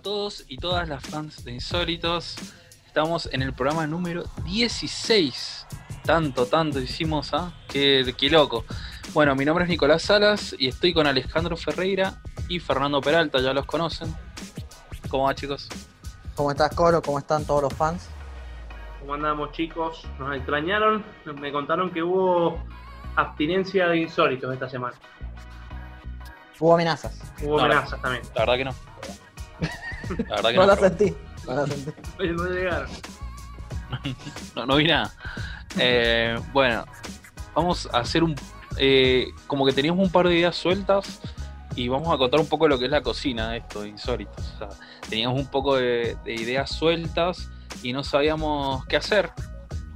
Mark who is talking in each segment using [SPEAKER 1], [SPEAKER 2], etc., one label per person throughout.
[SPEAKER 1] a todos y todas las fans de Insólitos. Estamos en el programa número 16. Tanto, tanto hicimos, ¿ah? Qué, qué loco. Bueno, mi nombre es Nicolás Salas y estoy con Alejandro Ferreira y Fernando Peralta, ya los conocen. ¿Cómo va, chicos?
[SPEAKER 2] ¿Cómo estás, Coro? ¿Cómo están todos los fans?
[SPEAKER 3] ¿Cómo andamos, chicos? Nos extrañaron. Me contaron que hubo abstinencia de insólitos esta semana.
[SPEAKER 2] Hubo amenazas.
[SPEAKER 3] Hubo
[SPEAKER 1] No,
[SPEAKER 3] amenazas también.
[SPEAKER 1] La verdad que no. La verdad que
[SPEAKER 2] No
[SPEAKER 1] no.
[SPEAKER 2] la sentí. No la sentí.
[SPEAKER 3] Oye, no llegaron.
[SPEAKER 1] No, no vi nada. Eh, bueno, vamos a hacer un. eh, como que teníamos un par de ideas sueltas y vamos a contar un poco lo que es la cocina de esto, de insólitos. O sea, teníamos un poco de, de ideas sueltas y no sabíamos qué hacer.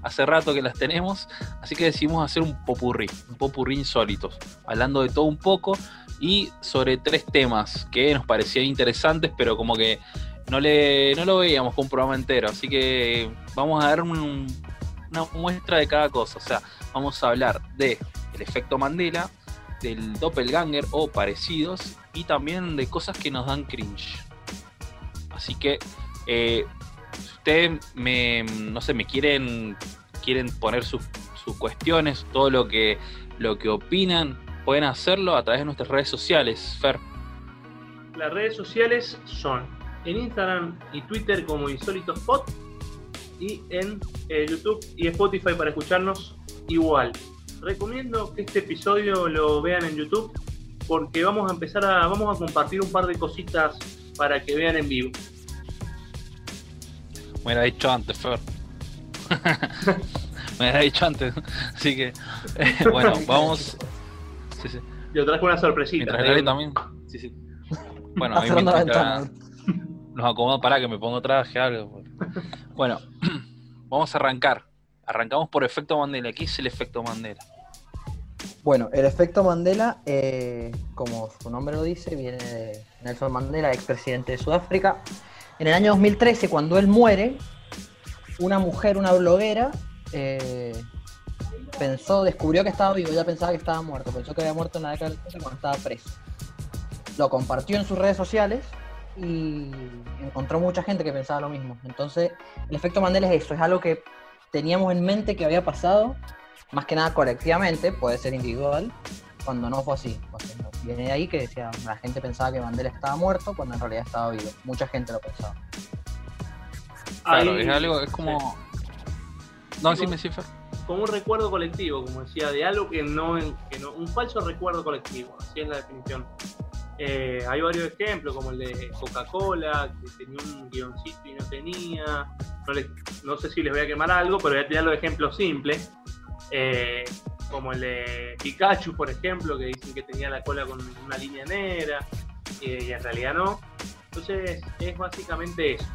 [SPEAKER 1] Hace rato que las tenemos, así que decidimos hacer un popurrí, un popurrí insólitos, hablando de todo un poco y sobre tres temas que nos parecían interesantes, pero como que no, le, no lo veíamos con un programa entero. Así que vamos a dar un- una muestra de cada cosa. O sea, vamos a hablar de el efecto Mandela, del doppelganger o parecidos, y también de cosas que nos dan cringe. Así que, eh, si ustedes me, no sé, me quieren, quieren poner sus, sus cuestiones, todo lo que, lo que opinan, pueden hacerlo a través de nuestras redes sociales. Fer,
[SPEAKER 3] Las redes sociales son en Instagram y Twitter como InsólitosPod y en eh, YouTube y Spotify para escucharnos igual. Recomiendo que este episodio lo vean en YouTube porque vamos a empezar a vamos a compartir un par de cositas para que vean en vivo.
[SPEAKER 1] Me hubiera dicho antes, Fer. me hubiera dicho antes. Así que, eh, bueno, vamos. Sí, sí.
[SPEAKER 3] Yo traje una sorpresita.
[SPEAKER 1] Mientras también. Sí, sí. Bueno, ahí
[SPEAKER 2] la
[SPEAKER 1] mientras nos acomodo para que me pongo traje algo. Bueno, vamos a arrancar. Arrancamos por efecto Mandela. ¿Qué es el efecto Mandela?
[SPEAKER 2] Bueno, el efecto Mandela, eh, como su nombre lo dice, viene de Nelson Mandela, expresidente de Sudáfrica. En el año 2013, cuando él muere, una mujer, una bloguera, eh, pensó, descubrió que estaba vivo, ella pensaba que estaba muerto, pensó que había muerto en la década del 30 cuando estaba preso. Lo compartió en sus redes sociales y encontró mucha gente que pensaba lo mismo. Entonces, el efecto Mandela es eso, es algo que teníamos en mente que había pasado, más que nada colectivamente, puede ser individual, cuando no fue así. Porque viene de ahí que decía, la gente pensaba que Mandela estaba muerto cuando en realidad estaba vivo. Mucha gente lo pensaba.
[SPEAKER 1] Claro,
[SPEAKER 3] Ahí-
[SPEAKER 1] es algo, es como. No, sí me sí, Fer.
[SPEAKER 3] Como un recuerdo colectivo, como decía, de algo que no, que no un falso recuerdo colectivo, así es la definición. Eh, hay varios ejemplos, como el de Coca-Cola, que tenía un guioncito y no tenía. No, les- no sé si les voy a quemar algo, pero voy a tirar los ejemplos simples. Eh, como el de Pikachu, por ejemplo, que dicen que tenía la cola con una línea negra, eh, y en realidad no. Entonces, es básicamente eso.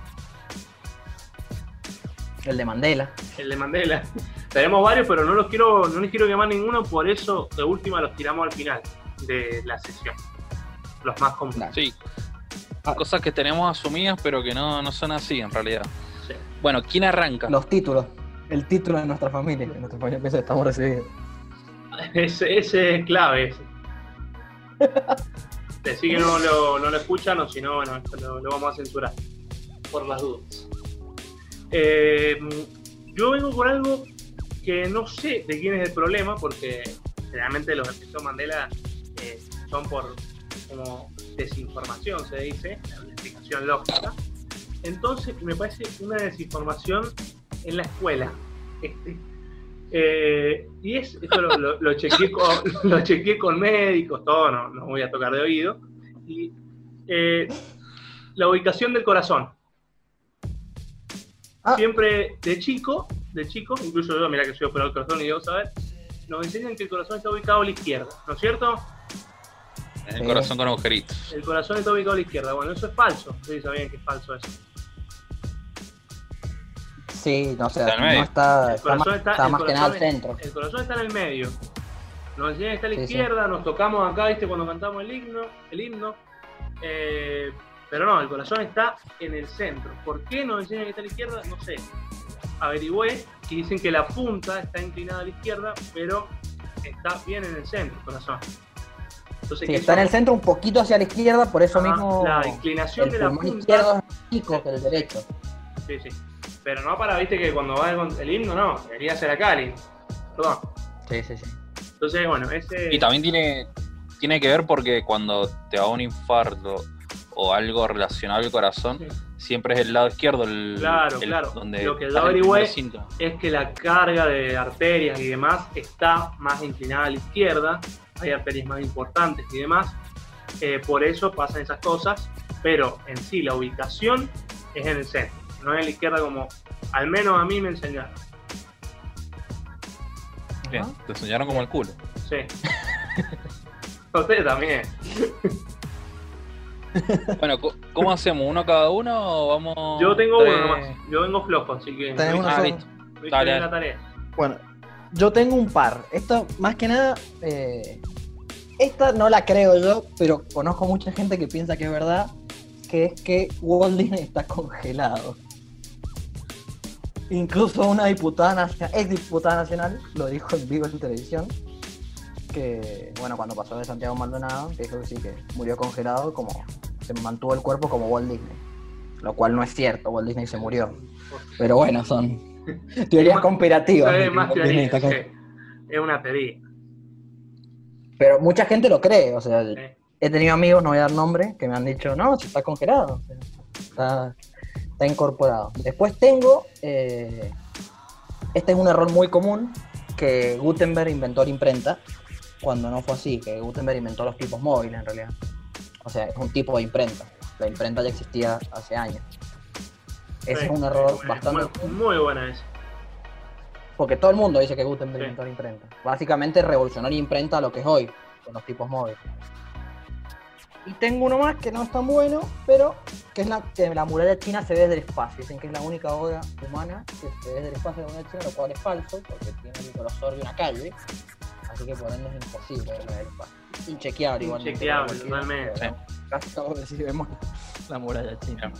[SPEAKER 2] El de Mandela.
[SPEAKER 3] El de Mandela. Tenemos varios, pero no los quiero, no les quiero quemar ninguno, por eso de última los tiramos al final de la sesión. Los más comunes.
[SPEAKER 1] Sí.
[SPEAKER 2] Ah.
[SPEAKER 1] Cosas que tenemos asumidas, pero que no, no son así en realidad.
[SPEAKER 3] Sí.
[SPEAKER 1] Bueno, ¿quién arranca?
[SPEAKER 2] Los títulos. El título de nuestra familia. En nuestra familia piensa que estamos recibidos.
[SPEAKER 3] Ese, ese es clave. Ese. Decí que no lo, no lo escuchan o si no, bueno, esto lo, lo vamos a censurar. Por las dudas. Eh, yo vengo con algo que no sé de quién es el problema, porque generalmente los efectos Mandela eh, son por como desinformación, se dice, una explicación lógica. Entonces, me parece una desinformación en la escuela. Este, eh, y es, esto lo, lo, lo chequeé con, lo chequeé con médicos, todo, no, no voy a tocar de oído. Y eh, la ubicación del corazón.
[SPEAKER 2] Ah.
[SPEAKER 3] Siempre de chico, de chico, incluso yo, mira que soy operador del corazón y debo saber, nos enseñan que el corazón está ubicado a la izquierda, ¿no es cierto?
[SPEAKER 1] El corazón con agujeritos.
[SPEAKER 3] El corazón está ubicado a la izquierda. Bueno, eso es falso. Ustedes sabían que es falso eso.
[SPEAKER 2] Sí, no sé,
[SPEAKER 1] Está
[SPEAKER 2] no está,
[SPEAKER 3] El corazón está-
[SPEAKER 2] está
[SPEAKER 3] el
[SPEAKER 2] más que nada al
[SPEAKER 3] corazón
[SPEAKER 2] centro.
[SPEAKER 3] El corazón está en el medio. Nos enseñan que está a la
[SPEAKER 2] Sí, sí.
[SPEAKER 3] izquierda, nos tocamos acá, ¿viste? Cuando cantamos el himno. El himno. Eh, pero no, el corazón está en el centro. ¿Por qué nos enseñan que está a la izquierda? No sé. Averigüé y dicen que la punta está inclinada a la izquierda, pero está bien en el centro el corazón. Entonces,
[SPEAKER 2] Sí,
[SPEAKER 3] que
[SPEAKER 2] está en el centro un poquito hacia la izquierda, por eso
[SPEAKER 3] Ajá,
[SPEAKER 2] mismo
[SPEAKER 3] la inclinación
[SPEAKER 2] el
[SPEAKER 3] de la punta.
[SPEAKER 2] izquierdo es más chico que el derecho.
[SPEAKER 3] Sí, sí. Pero no para, viste, que cuando va el, el himno, no. Debería ser acá el himno. Perdón.
[SPEAKER 2] Sí, sí, sí.
[SPEAKER 3] Entonces, bueno, ese.
[SPEAKER 1] Y también tiene, tiene que ver porque cuando te da un infarto o algo relacionado al corazón,
[SPEAKER 3] Sí.
[SPEAKER 1] Siempre es el lado izquierdo el,
[SPEAKER 3] Claro,
[SPEAKER 1] el-
[SPEAKER 3] claro.
[SPEAKER 1] donde
[SPEAKER 3] Lo que yo averigüé- es que la carga de arterias y demás está más inclinada a la izquierda, hay arterias más importantes y demás, eh, por eso pasan esas cosas, pero en sí la ubicación es en el centro, no es en la izquierda como al menos a mí me enseñaron.
[SPEAKER 1] Bien, te enseñaron como el culo.
[SPEAKER 3] Sí. Ustedes también.
[SPEAKER 1] Bueno, ¿cómo hacemos? ¿Uno cada uno o vamos?
[SPEAKER 3] Yo tengo
[SPEAKER 1] tres?
[SPEAKER 3] uno nomás, yo vengo flojo, así que
[SPEAKER 2] Tenés
[SPEAKER 3] no
[SPEAKER 2] uno
[SPEAKER 1] Ah, listo. Dale,
[SPEAKER 3] bien
[SPEAKER 1] dale.
[SPEAKER 3] la tarea.
[SPEAKER 2] Bueno, yo tengo un par. Esto, más que nada, eh, esta no la creo yo, pero conozco mucha gente que piensa que es verdad, que es que Walt Disney está congelado. Incluso una diputada nacional, ex diputada nacional, lo dijo en vivo en televisión, que, bueno, cuando pasó de Santiago Maldonado, que dijo que sí, que murió congelado, como se mantuvo el cuerpo como Walt Disney. Lo cual no es cierto, Walt Disney se murió. Pero bueno, son teorías de
[SPEAKER 3] es más teoría, sí. una teoría.
[SPEAKER 2] Pero mucha gente lo cree, o sea,
[SPEAKER 3] sí.
[SPEAKER 2] he tenido amigos, no voy a dar nombre, que me han dicho, no, está congelado, está incorporado. Después tengo, eh, este es un error muy común, que Gutenberg inventó la imprenta, cuando no fue así, que Gutenberg inventó los tipos móviles en realidad. O sea, es un tipo de imprenta. La imprenta ya existía hace años. Ese
[SPEAKER 3] Sí,
[SPEAKER 2] es un error
[SPEAKER 3] muy-
[SPEAKER 2] bastante...
[SPEAKER 3] Muy, muy buena esa.
[SPEAKER 2] Porque todo el mundo dice que Gutenberg
[SPEAKER 3] Sí.
[SPEAKER 2] inventó la imprenta. Básicamente revolucionó la imprenta a lo que es hoy, con los tipos móviles. Y tengo uno más que no es tan bueno, pero que es la que la muralla china se ve desde el espacio. Dicen que es la única obra humana que se ve desde el espacio de la muralla china, lo cual es falso, porque tiene el grosor de una calle. Así que por ende es imposible verla desde el espacio. Inchequeable igual.
[SPEAKER 3] Inchequeable, totalmente.
[SPEAKER 2] Casi todos sí vemos la muralla china.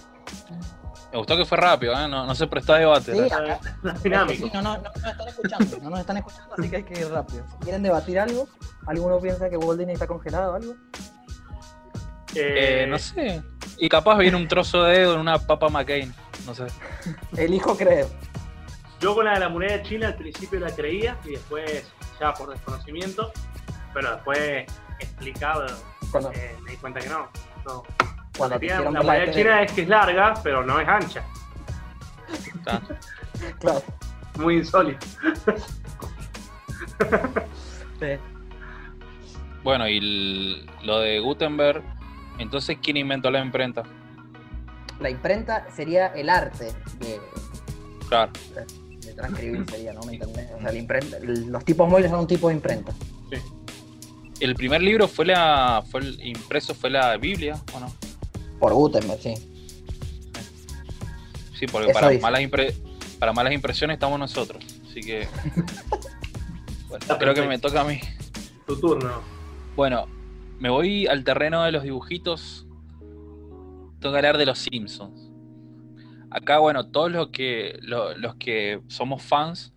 [SPEAKER 1] Me gustó que fue rápido, ¿eh? no, no se prestó a debate.
[SPEAKER 2] Sí,
[SPEAKER 1] ¿no?
[SPEAKER 2] acá-
[SPEAKER 3] Dinámico.
[SPEAKER 2] Sí, no, no, no nos están escuchando, no nos están escuchando, así que hay que ir rápido. Si quieren debatir algo, ¿alguno piensa que Walt Disney está congelado o algo?
[SPEAKER 1] Eh, no sé. Y capaz viene un trozo de dedo en una papa McCain. No sé.
[SPEAKER 2] Elijo creer.
[SPEAKER 3] Yo con la de la muralla china al principio la creía y después, ya por desconocimiento, pero después explicado,
[SPEAKER 2] Cuando,
[SPEAKER 3] eh, me di cuenta que no. no.
[SPEAKER 2] cuando
[SPEAKER 3] La
[SPEAKER 2] tele.
[SPEAKER 3] china es que es larga, pero no es ancha.
[SPEAKER 2] Claro.
[SPEAKER 3] Muy insólito.
[SPEAKER 2] Sí.
[SPEAKER 1] Bueno, y el- lo de Gutenberg, entonces, ¿quién inventó la imprenta?
[SPEAKER 2] La imprenta sería el arte de,
[SPEAKER 1] Claro.
[SPEAKER 2] Transcribir, sería, ¿no? ¿Me entendés? O sea, imprenta, los tipos móviles son un tipo de imprenta.
[SPEAKER 1] El primer libro fue la. fue el impreso fue la Biblia, ¿o no?
[SPEAKER 2] Por Gutenberg, sí.
[SPEAKER 1] Sí, porque para malas, impre- para malas impresiones estamos nosotros. Así que. Bueno, creo que me toca a mí.
[SPEAKER 3] Tu turno.
[SPEAKER 1] Bueno, me voy al terreno de los dibujitos. Tengo que hablar de los Simpsons. Acá, bueno, todos los que, lo- los que somos fans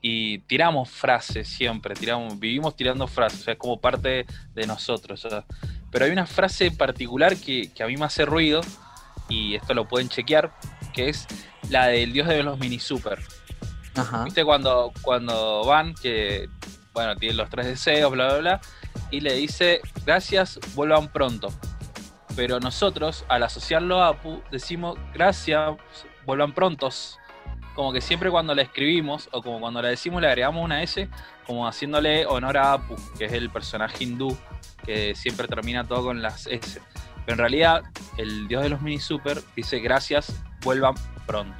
[SPEAKER 1] y tiramos frases siempre, tiramos, vivimos tirando frases, o sea, es como parte de nosotros. o sea. Pero hay una frase particular que, que a mí me hace ruido, y esto lo pueden chequear, que es la del dios de los mini super.
[SPEAKER 2] Ajá.
[SPEAKER 1] ¿Viste cuando, cuando van, que, bueno, tienen los tres deseos, bla, bla, bla, y le dice, gracias, vuelvan pronto. Pero nosotros, al asociarlo a Apu, decimos, gracias, vuelvan prontos. Como que siempre cuando la escribimos, o como cuando la decimos, le agregamos una S, como haciéndole honor a Apu, que es el personaje hindú, que siempre termina todo con las S. Pero en realidad, el dios de los mini super dice, gracias, vuelvan pronto.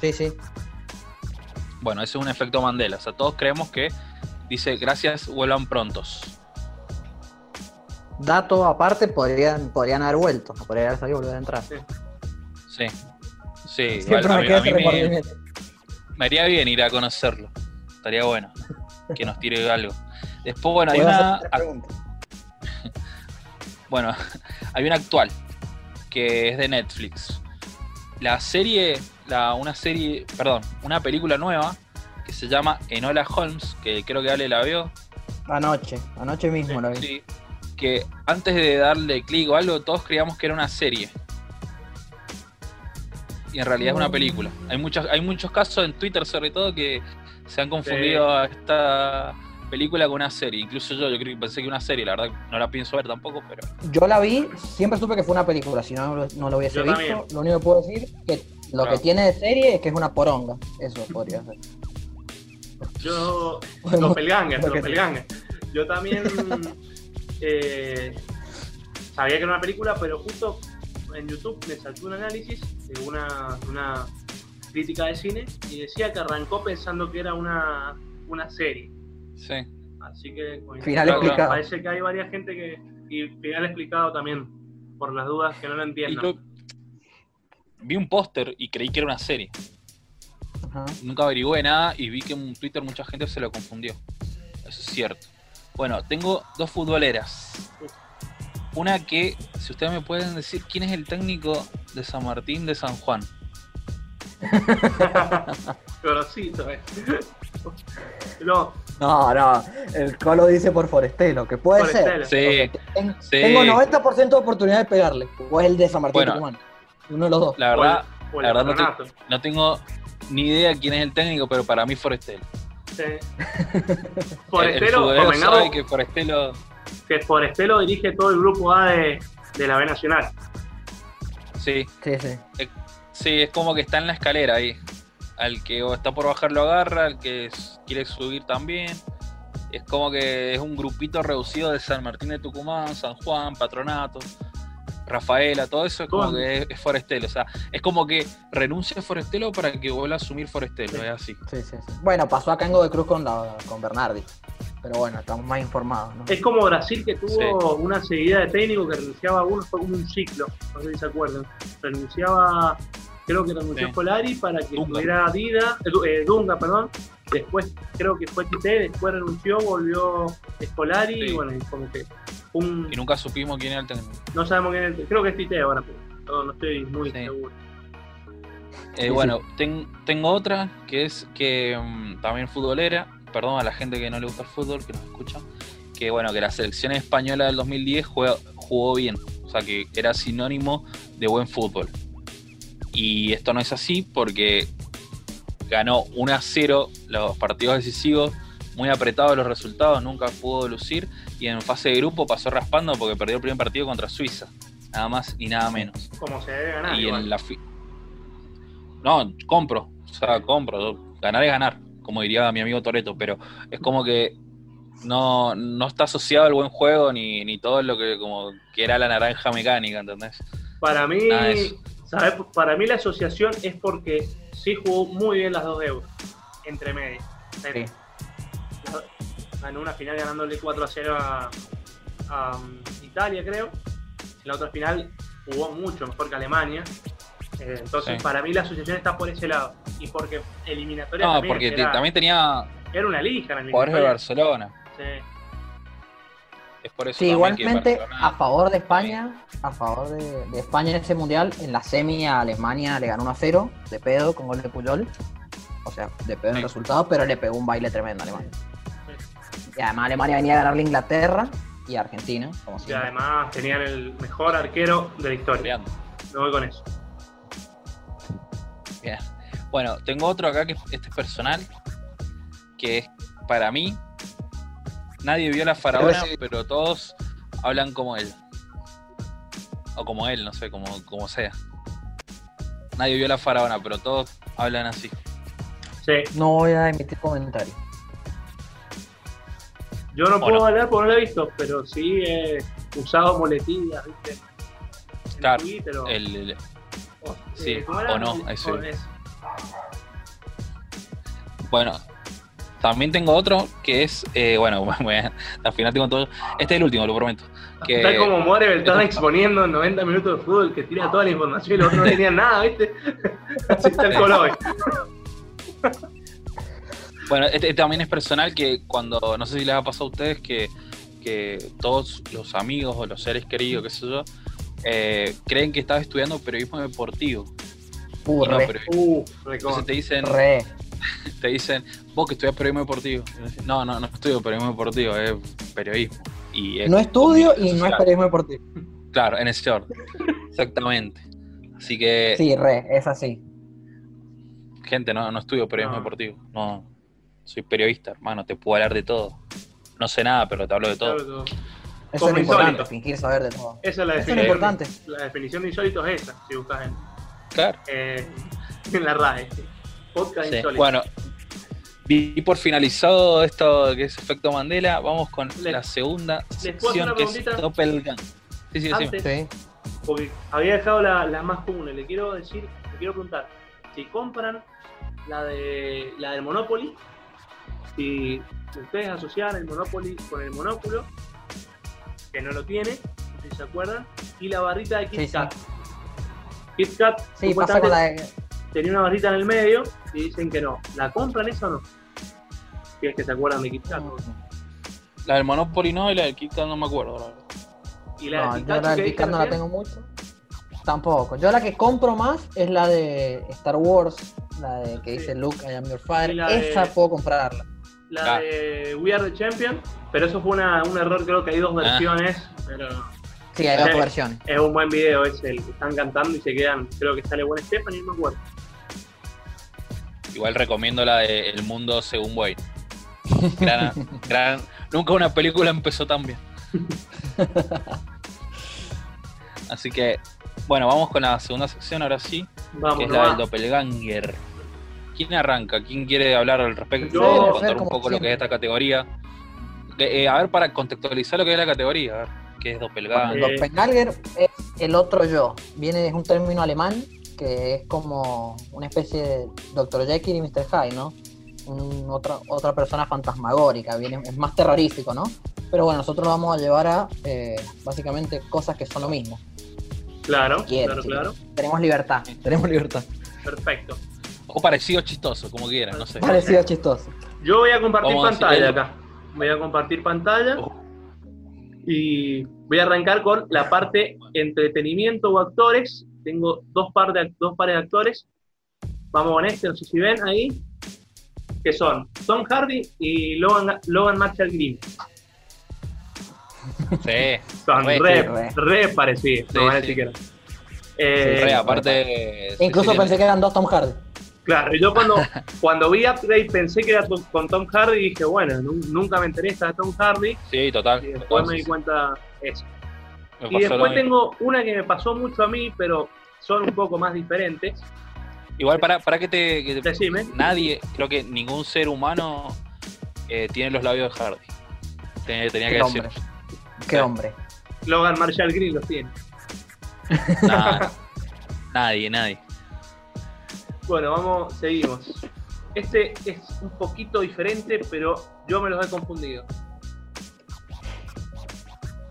[SPEAKER 2] Sí, sí.
[SPEAKER 1] Bueno, ese es un efecto Mandela. O sea, todos creemos que dice gracias, vuelvan prontos.
[SPEAKER 2] Dato aparte, podrían, podrían haber vuelto, no podrían haber salido y volver a entrar.
[SPEAKER 1] Sí. Sí, igual
[SPEAKER 2] Siempre
[SPEAKER 1] a
[SPEAKER 2] me
[SPEAKER 1] mí,
[SPEAKER 2] queda
[SPEAKER 1] a
[SPEAKER 2] ese
[SPEAKER 1] mí me,
[SPEAKER 2] remordimiento.
[SPEAKER 1] me haría bien ir a conocerlo. Estaría bueno que nos tire algo. Después, bueno, hay una, bueno, hay una actual que es de Netflix. La serie, la, una serie, perdón, una película nueva que se llama Enola Holmes, que creo que Ale la vio.
[SPEAKER 2] Anoche, anoche mismo lo vi.
[SPEAKER 1] Sí. Que antes de darle clic o algo, todos creíamos que era una serie. Y en realidad es una película. Hay muchos, hay muchos casos en Twitter sobre todo que se han confundido a esta película con una serie. Incluso yo, yo creo que pensé que una serie, la verdad no la pienso ver tampoco, pero.
[SPEAKER 2] Yo la vi, siempre supe que fue una película, si no, no lo hubiese
[SPEAKER 3] Yo
[SPEAKER 2] visto.
[SPEAKER 3] también.
[SPEAKER 2] Lo único que puedo decir que lo
[SPEAKER 1] Claro.
[SPEAKER 2] que tiene de serie es que es una poronga. Eso podría ser.
[SPEAKER 3] Yo,
[SPEAKER 2] Bueno,
[SPEAKER 3] doppelganger,
[SPEAKER 2] lo que-
[SPEAKER 3] doppelganger. Yo también eh, sabía que era una película, pero justo en YouTube me saltó un análisis de una, crítica de cine y decía que arrancó pensando que era una, una serie.
[SPEAKER 1] Sí.
[SPEAKER 3] Así que.
[SPEAKER 2] Final
[SPEAKER 1] Claro,
[SPEAKER 2] explicado.
[SPEAKER 3] parece que hay varias gente que. Y final explicado también, por las dudas que no lo
[SPEAKER 1] Y
[SPEAKER 3] entiendan.
[SPEAKER 1] vi un póster y creí que era una serie.
[SPEAKER 2] Ajá.
[SPEAKER 1] Nunca averigüé nada y vi que en Twitter mucha gente se lo confundió. Eso es cierto. Bueno, tengo dos futboleras. Una que, si ustedes me pueden decir quién es el técnico de San Martín de San Juan.
[SPEAKER 3] Grosito, eh. No,
[SPEAKER 2] No, no, el Colo dice por Forestelo, que puede
[SPEAKER 3] Forestelo.
[SPEAKER 2] ser.
[SPEAKER 1] Sí,
[SPEAKER 2] ten-
[SPEAKER 1] sí.
[SPEAKER 2] Tengo 90% de oportunidad de pegarle. O es el de San Martín
[SPEAKER 1] Bueno.
[SPEAKER 2] Tucumán. Uno de los dos.
[SPEAKER 1] La verdad,
[SPEAKER 3] o el
[SPEAKER 1] la verdad no te- no tengo ni idea quién es el técnico, pero para mí Forestelo.
[SPEAKER 3] Sí.
[SPEAKER 1] El- el
[SPEAKER 3] Forestelo, convengamos
[SPEAKER 1] que Forestelo
[SPEAKER 3] que Forestelo dirige todo el grupo A de, de la B Nacional.
[SPEAKER 1] sí,
[SPEAKER 2] Sí, sí.
[SPEAKER 1] sí, es como que está en la escalera ahí. Al que está por bajar lo agarra, al que quiere subir también. Es como que es un grupito reducido de San Martín de Tucumán, San Juan, Patronato, Rafaela, todo eso es como
[SPEAKER 3] ¿Cómo?
[SPEAKER 1] que es, es Forestelo. O sea, es como que renuncia a Forestelo para que vuelva a asumir Forestelo,
[SPEAKER 3] Sí.
[SPEAKER 1] es así.
[SPEAKER 2] Sí, sí, sí. Bueno, pasó acá en de Cruz con, la, con Bernardi. Pero bueno, estamos más informados, ¿no?
[SPEAKER 3] Es como Brasil que tuvo
[SPEAKER 1] Sí.
[SPEAKER 3] una seguida de técnico que renunciaba a uno, fue como un ciclo, no sé si se acuerdan. Renunciaba, creo que renunció
[SPEAKER 1] Sí.
[SPEAKER 3] Solari para que
[SPEAKER 1] Dunga.
[SPEAKER 3] estuviera Dida, eh, eh, Dunga, perdón. Después creo que fue Tite, después renunció, volvió Scolari
[SPEAKER 1] Sí.
[SPEAKER 3] y bueno, y como que un,
[SPEAKER 1] Y nunca supimos quién era el técnico.
[SPEAKER 3] no sabemos quién es, creo que es Tite ahora, pero no, no estoy muy
[SPEAKER 1] Sí.
[SPEAKER 3] seguro.
[SPEAKER 1] Eh,
[SPEAKER 2] Sí,
[SPEAKER 1] bueno, ten- tengo otra que es que mm, también futbolera, perdón a la gente que no le gusta el fútbol, que nos escucha, que bueno, que la selección española del 2010 juega- jugó bien, o sea que era sinónimo de buen fútbol. Y esto no es así porque ganó 1 a 0 los partidos decisivos, muy apretados los resultados, nunca pudo lucir y en fase de grupo pasó raspando porque perdió el primer partido contra Suiza, nada más y nada menos
[SPEAKER 3] Como se debe ganar.
[SPEAKER 1] y
[SPEAKER 3] igual.
[SPEAKER 1] en la fi- no compro o sea compro ganar es ganar como diría mi amigo Toreto pero es como que no, no está asociado al buen juego ni, ni todo lo que como que era la naranja mecánica ¿entendés?
[SPEAKER 3] Para mí. ¿sabes? Para mí la asociación es porque sí jugó muy bien las dos euros, entre medias.
[SPEAKER 2] Sí.
[SPEAKER 3] Ganó una final ganándole 4 a 0 a, a, um, Italia, creo. En la otra final jugó mucho mejor que Alemania. Eh, entonces,
[SPEAKER 1] Sí.
[SPEAKER 3] para mí la asociación está por ese lado. Y porque eliminatoria
[SPEAKER 1] no
[SPEAKER 3] también,
[SPEAKER 1] porque
[SPEAKER 3] era,
[SPEAKER 1] también tenía
[SPEAKER 3] era una lija en la
[SPEAKER 1] jugadores de. Barcelona
[SPEAKER 3] Sí.
[SPEAKER 1] es por eso
[SPEAKER 2] Sí,
[SPEAKER 1] también que
[SPEAKER 2] igualmente a favor de España, a favor de, de España en ese mundial, en la semi a Alemania le ganó 1 a 0 de pedo con gol de Puyol. O sea, de pedo en el resultado, pero le pegó un baile tremendo a Alemania. Y además Alemania venía a ganarle a Inglaterra y a Argentina, como
[SPEAKER 3] Y además tenían el mejor arquero de la historia. Me voy con eso.
[SPEAKER 1] Bien. Bueno, tengo otro acá que este es personal, que es para mí, nadie vio la faraona,
[SPEAKER 2] sí.
[SPEAKER 1] pero todos hablan como él. O como él, no sé, como, como sea. Nadie vio la faraona, pero todos hablan así.
[SPEAKER 3] Sí.
[SPEAKER 2] No voy a emitir comentarios.
[SPEAKER 3] Yo no
[SPEAKER 1] ¿O
[SPEAKER 3] puedo
[SPEAKER 1] no?
[SPEAKER 3] hablar porque no lo he visto, pero sí he usado muletillas, ¿viste? En
[SPEAKER 1] Claro,
[SPEAKER 3] Twitter o-
[SPEAKER 1] El, el-
[SPEAKER 3] o-
[SPEAKER 1] sí,
[SPEAKER 3] eh, ¿cómo era?
[SPEAKER 1] o no,
[SPEAKER 3] El-
[SPEAKER 1] eso. bueno, también tengo otro que es, eh, bueno, bueno, al final tengo todo. Este es el último, lo prometo. Que,
[SPEAKER 3] Está como More Beltrán
[SPEAKER 1] es-
[SPEAKER 3] exponiendo en 90 minutos de fútbol que tira toda la información y los otros no tenían nada, ¿viste? Así está el color.
[SPEAKER 1] Bueno, este, este también es personal que cuando, no sé si les ha pasado a ustedes que, que todos los amigos o los seres queridos, qué sé yo, eh, creen que estás estudiando periodismo deportivo.
[SPEAKER 2] Uh,
[SPEAKER 1] no,
[SPEAKER 2] re,
[SPEAKER 3] Uh,
[SPEAKER 1] entonces te dicen,
[SPEAKER 2] re.
[SPEAKER 1] te dicen, vos que estudias periodismo deportivo. No, no, no estudio periodismo deportivo, es periodismo. y es
[SPEAKER 2] No estudio y no es periodismo deportivo.
[SPEAKER 1] Claro, en ese orden. Exactamente. Así que,
[SPEAKER 2] Sí, re, es así.
[SPEAKER 1] gente, no, no estudio periodismo
[SPEAKER 3] No.
[SPEAKER 1] deportivo. No, soy periodista, hermano, te puedo hablar de todo. No sé nada, pero te hablo de todo.
[SPEAKER 3] Claro.
[SPEAKER 2] Eso
[SPEAKER 3] Como
[SPEAKER 2] es lo importante, fingir saber de todo.
[SPEAKER 3] Esa es la
[SPEAKER 2] es
[SPEAKER 3] definición.
[SPEAKER 2] importante.
[SPEAKER 3] La definición de insólito es esa, si buscas en,
[SPEAKER 1] Claro.
[SPEAKER 3] eh, en la RAE. Podcast
[SPEAKER 1] Sí.
[SPEAKER 3] insólito.
[SPEAKER 1] Bueno, vi por finalizado esto que es efecto Mandela. Vamos con
[SPEAKER 3] Le-
[SPEAKER 1] la segunda sección que es
[SPEAKER 3] preguntita?
[SPEAKER 1] Doppelgang. Sí, sí, sí.
[SPEAKER 3] Antes,
[SPEAKER 2] Sí.
[SPEAKER 3] porque había dejado la- las más comunes. Le quiero decir, le quiero preguntar, si compran la de la del Monopoly, si ustedes asocian el Monopoly con el Monóculo, que no lo tiene, si se acuerdan, y la barrita de Kit
[SPEAKER 2] Sí, sí.
[SPEAKER 3] Kat. Kit Kat
[SPEAKER 2] Sí, pasa con la de...
[SPEAKER 3] tenía una barrita en el medio y dicen que no. ¿La compran esa o no? Si es que se acuerdan de Kit Kat.
[SPEAKER 1] La del Monopoly no y la del Kit Kat no me acuerdo, la verdad.
[SPEAKER 3] Y la
[SPEAKER 2] No,
[SPEAKER 3] de
[SPEAKER 2] yo
[SPEAKER 3] Pikachu
[SPEAKER 2] la del
[SPEAKER 3] dije
[SPEAKER 2] Picard no la tengo mucho. Tampoco. Yo la que compro más es la de Star Wars, la de que
[SPEAKER 3] Sí.
[SPEAKER 2] dice Luke, I am your father.
[SPEAKER 3] De-
[SPEAKER 2] Esa puedo comprarla.
[SPEAKER 3] La
[SPEAKER 1] Ah.
[SPEAKER 3] de We Are the Champion, pero eso fue una- un error, creo que hay dos versiones, pero
[SPEAKER 2] Sí, hay dos
[SPEAKER 3] Sí.
[SPEAKER 2] versiones.
[SPEAKER 3] es un buen video, es el que están cantando y se quedan, creo que sale buen Stephanie, no me acuerdo.
[SPEAKER 1] Igual recomiendo la de El Mundo según Wayne. Gran, gran- nunca una película empezó tan bien. Así que, bueno, vamos con la segunda sección ahora sí, que es la del. Doppelganger. ¿Quién arranca? ¿Quién quiere hablar al respecto?
[SPEAKER 3] Yo-
[SPEAKER 1] contar un poco lo que
[SPEAKER 2] siempre.
[SPEAKER 1] es esta categoría. Eh, a ver, para contextualizar lo que es la categoría, a ver, ¿qué es Doppelganger?
[SPEAKER 3] Eh,
[SPEAKER 2] Doppelganger es el otro yo. Viene, es un término alemán que es como una especie de Dr. Jekyll y Mr. Hyde, ¿no? Un- otra, otra persona fantasmagórica, viene, es más terrorífico, ¿no? Pero bueno, nosotros lo vamos a llevar a eh, básicamente cosas que son lo mismo.
[SPEAKER 3] Claro,
[SPEAKER 2] Quiere,
[SPEAKER 3] claro, claro.
[SPEAKER 2] Tenemos libertad, tenemos libertad.
[SPEAKER 3] Perfecto.
[SPEAKER 1] O parecido chistoso, como quieran, no sé.
[SPEAKER 2] Parecido chistoso.
[SPEAKER 3] Yo voy a compartir
[SPEAKER 1] Vamos
[SPEAKER 3] pantalla acá. Voy a compartir pantalla
[SPEAKER 1] Oh.
[SPEAKER 3] y voy a arrancar con la parte entretenimiento o actores. Tengo dos, par de, dos pares de actores. Vamos con este, no sé si ven ahí. Que son Tom Hardy y Logan, Logan Marshall Green.
[SPEAKER 1] Sí,
[SPEAKER 3] Son
[SPEAKER 1] Re,
[SPEAKER 3] re,
[SPEAKER 2] re.
[SPEAKER 3] re parecidos.
[SPEAKER 1] Sí,
[SPEAKER 3] no
[SPEAKER 1] sí.
[SPEAKER 3] Eh,
[SPEAKER 1] re, aparte.
[SPEAKER 2] Incluso
[SPEAKER 1] sí,
[SPEAKER 2] pensé que eran dos Tom Hardy.
[SPEAKER 3] Claro, yo cuando, cuando vi Upgrade pensé que era con Tom Hardy y dije, bueno, nu- nunca me enteré esta de Tom Hardy
[SPEAKER 1] Sí, total.
[SPEAKER 3] y después
[SPEAKER 1] total,
[SPEAKER 3] me
[SPEAKER 1] sí,
[SPEAKER 3] di cuenta eso. Y después tengo una que me pasó mucho a mí, pero son un poco más diferentes.
[SPEAKER 1] Igual para, para que te, que te-
[SPEAKER 3] Decime.
[SPEAKER 1] Nadie, creo que ningún ser humano eh, tiene los labios de Hardy. Tenía, tenía que
[SPEAKER 2] Qué
[SPEAKER 1] decir.
[SPEAKER 2] Qué hombre.
[SPEAKER 3] Logan Marshall Green los tiene.
[SPEAKER 1] Nadie, nadie.
[SPEAKER 3] Bueno, vamos, seguimos. Este es un poquito diferente, pero yo me los he confundido.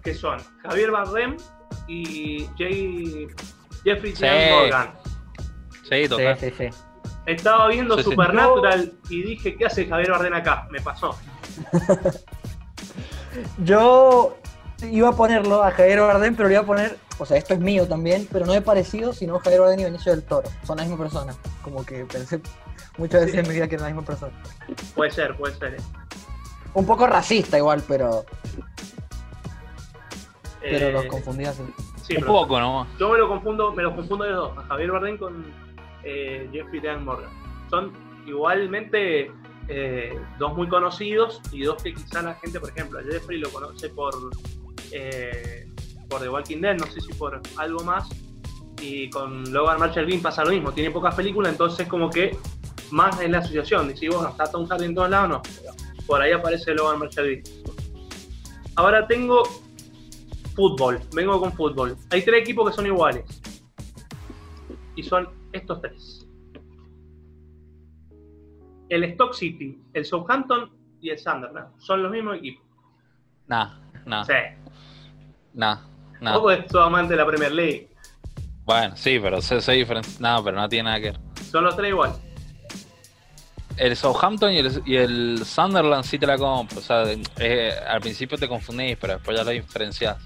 [SPEAKER 3] Que son Javier Bardem y Jay, Jeffrey
[SPEAKER 1] Sí.
[SPEAKER 3] Morgan.
[SPEAKER 1] Sí,
[SPEAKER 2] Sí,
[SPEAKER 1] total.
[SPEAKER 2] sí, sí.
[SPEAKER 3] Estaba viendo
[SPEAKER 1] Sí, sí.
[SPEAKER 3] Supernatural y dije, ¿qué hace Javier Bardem acá? Me pasó.
[SPEAKER 2] Yo iba a ponerlo a Javier Bardem, pero le iba a poner, o sea, esto es mío también, pero no es parecido, sino Javier Bardem y Benicio del Toro. Son la misma persona. Como que pensé muchas veces en mi vida que eran la misma persona.
[SPEAKER 3] Puede ser, puede ser. ¿eh?
[SPEAKER 2] Un poco racista igual, pero, pero
[SPEAKER 3] Eh,
[SPEAKER 2] los confundí así.
[SPEAKER 3] sí,
[SPEAKER 1] Un poco nomás.
[SPEAKER 3] Yo me lo confundo, me los confundo de dos, a Javier Bardem con eh, Jeffrey Dean Morgan. Son igualmente eh, dos muy conocidos y dos que quizá la gente, por ejemplo, a Jeffrey lo conoce por eh, por The Walking Dead, no sé si por algo más. Y con Logan Marshall Green pasa lo mismo, tiene pocas películas, entonces como que más en la asociación. Decís, bueno, está Tom Hardy en todos lados, no. Por ahí aparece Logan Marshall Green. Ahora tengo fútbol, vengo con fútbol. Hay tres equipos que son iguales. Y son estos tres. El Stock City, el Southampton y el Sunderland. Son los mismos equipos.
[SPEAKER 1] Nah, nah,
[SPEAKER 3] Sí.
[SPEAKER 1] nah, nah.
[SPEAKER 3] Vos sos amante de la Premier League.
[SPEAKER 1] Bueno, sí, pero diferente. No, pero no tiene nada que ver.
[SPEAKER 3] Son los tres iguales.
[SPEAKER 1] El Southampton y el, y el Sunderland sí te la compro. O sea, eh, al principio te confundís, pero después ya lo diferenciás.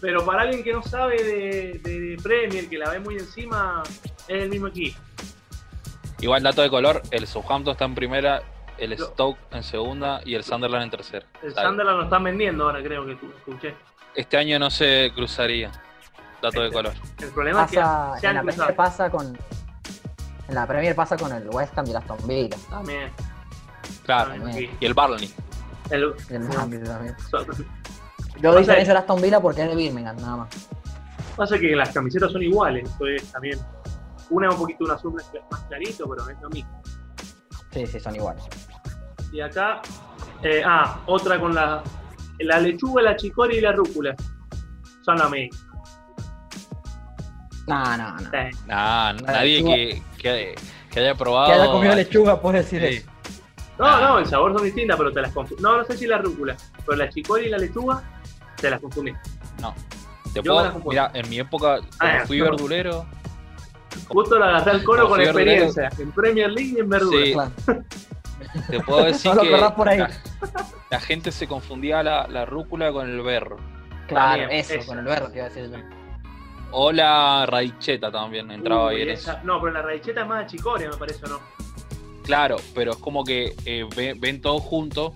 [SPEAKER 3] Pero para alguien que no sabe de, de Premier, que la ve muy encima, es el mismo equipo.
[SPEAKER 1] Igual dato de color, el Southampton está en primera el Stoke en segunda y el Sunderland en tercera.
[SPEAKER 3] El. Sunderland lo están vendiendo ahora, creo que escuché.
[SPEAKER 1] Este año no se cruzaría. Dato de color.
[SPEAKER 3] El problema
[SPEAKER 2] Pasa,
[SPEAKER 3] es que se
[SPEAKER 2] en
[SPEAKER 3] han
[SPEAKER 2] la
[SPEAKER 3] cruzado.
[SPEAKER 2] Premier pasa con. En la Premier pasa con el West Ham y el Aston Villa.
[SPEAKER 3] También.
[SPEAKER 1] Claro.
[SPEAKER 3] también.
[SPEAKER 1] Y el Barney.
[SPEAKER 3] El-
[SPEAKER 2] el Burnley también.
[SPEAKER 3] so-
[SPEAKER 2] Yo
[SPEAKER 3] que-
[SPEAKER 2] el Aston Villa porque es de Birmingham, nada más.
[SPEAKER 3] Pasa que las camisetas son iguales, entonces también. Una es un poquito un azul más clarito, pero es lo mismo.
[SPEAKER 2] Sí, sí, son iguales.
[SPEAKER 3] Y acá, eh, ah, otra con la, la lechuga, la chicoria y la rúcula. Son lo mismo.
[SPEAKER 2] No, no, no.
[SPEAKER 3] Sí.
[SPEAKER 1] Nah, nadie que, que, que haya probado.
[SPEAKER 2] Que haya comido lechuga puede decir
[SPEAKER 1] Sí.
[SPEAKER 2] eso.
[SPEAKER 3] No,
[SPEAKER 1] Ah.
[SPEAKER 3] no, el sabor son distintas, pero te las confundí. No, no sé si la rúcula, pero la chicoria y la lechuga te las confundí.
[SPEAKER 1] No. Te
[SPEAKER 3] Yo
[SPEAKER 1] puedo, mira, en mi época, cuando
[SPEAKER 3] Ah,
[SPEAKER 1] fui
[SPEAKER 3] no.
[SPEAKER 1] verdulero,
[SPEAKER 3] Justo la agarré al coro con experiencia, en Premier League y en verdura.
[SPEAKER 1] Sí. Te puedo decir
[SPEAKER 2] No lo
[SPEAKER 1] que
[SPEAKER 2] por ahí.
[SPEAKER 1] La, la gente se confundía la, la rúcula con el berro.
[SPEAKER 2] Claro,
[SPEAKER 3] También,
[SPEAKER 2] eso, con el verbo que iba a decir yo.
[SPEAKER 1] O la raicheta también entraba
[SPEAKER 3] Uy,
[SPEAKER 1] bien
[SPEAKER 3] esa-
[SPEAKER 1] eso.
[SPEAKER 3] No, pero la raicheta es más de chicoria, me parece, ¿o ¿no?
[SPEAKER 1] Claro, pero es como que eh, ve- ven todo junto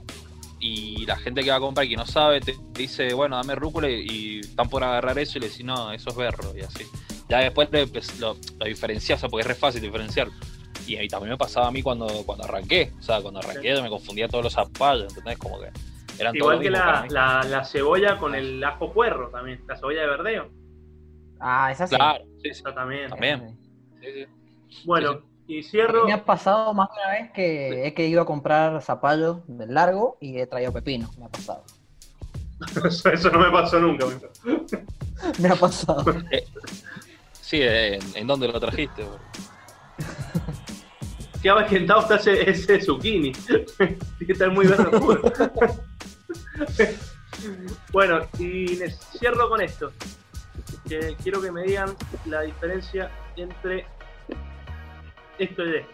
[SPEAKER 1] y la gente que va a comprar y que no sabe te dice, bueno, dame rúcula y, y están por agarrar eso y le decís, no, eso es berro y así. Ya después lo, empe- lo, lo diferencias, o sea, porque es re fácil diferenciar. Y ahí también me pasaba a mí cuando, cuando arranqué. O sea, cuando arranqué yo me confundía todos los zapallos, ¿entendés? Como que eran todos
[SPEAKER 3] Igual que la, la, la cebolla con el ajo puerro también, la cebolla de verdeo.
[SPEAKER 2] Ah, esa sí.
[SPEAKER 1] Claro, sí, sí,
[SPEAKER 3] Esa también.
[SPEAKER 1] también. sí, sí.
[SPEAKER 3] Bueno, y cierro.
[SPEAKER 2] Me ha pasado más de una vez que he querido comprar zapallo del largo y he traído pepino. Me ha pasado.
[SPEAKER 3] Eso, no me pasó nunca. me-
[SPEAKER 2] Me ha pasado.
[SPEAKER 1] Sí, ¿en, en dónde lo trajiste? bro?
[SPEAKER 3] ¿Qué ha esquentado está ese, zucchini? Tiene que estar muy verde bueno, y cierro con esto. Que quiero que me digan la diferencia entre esto y esto.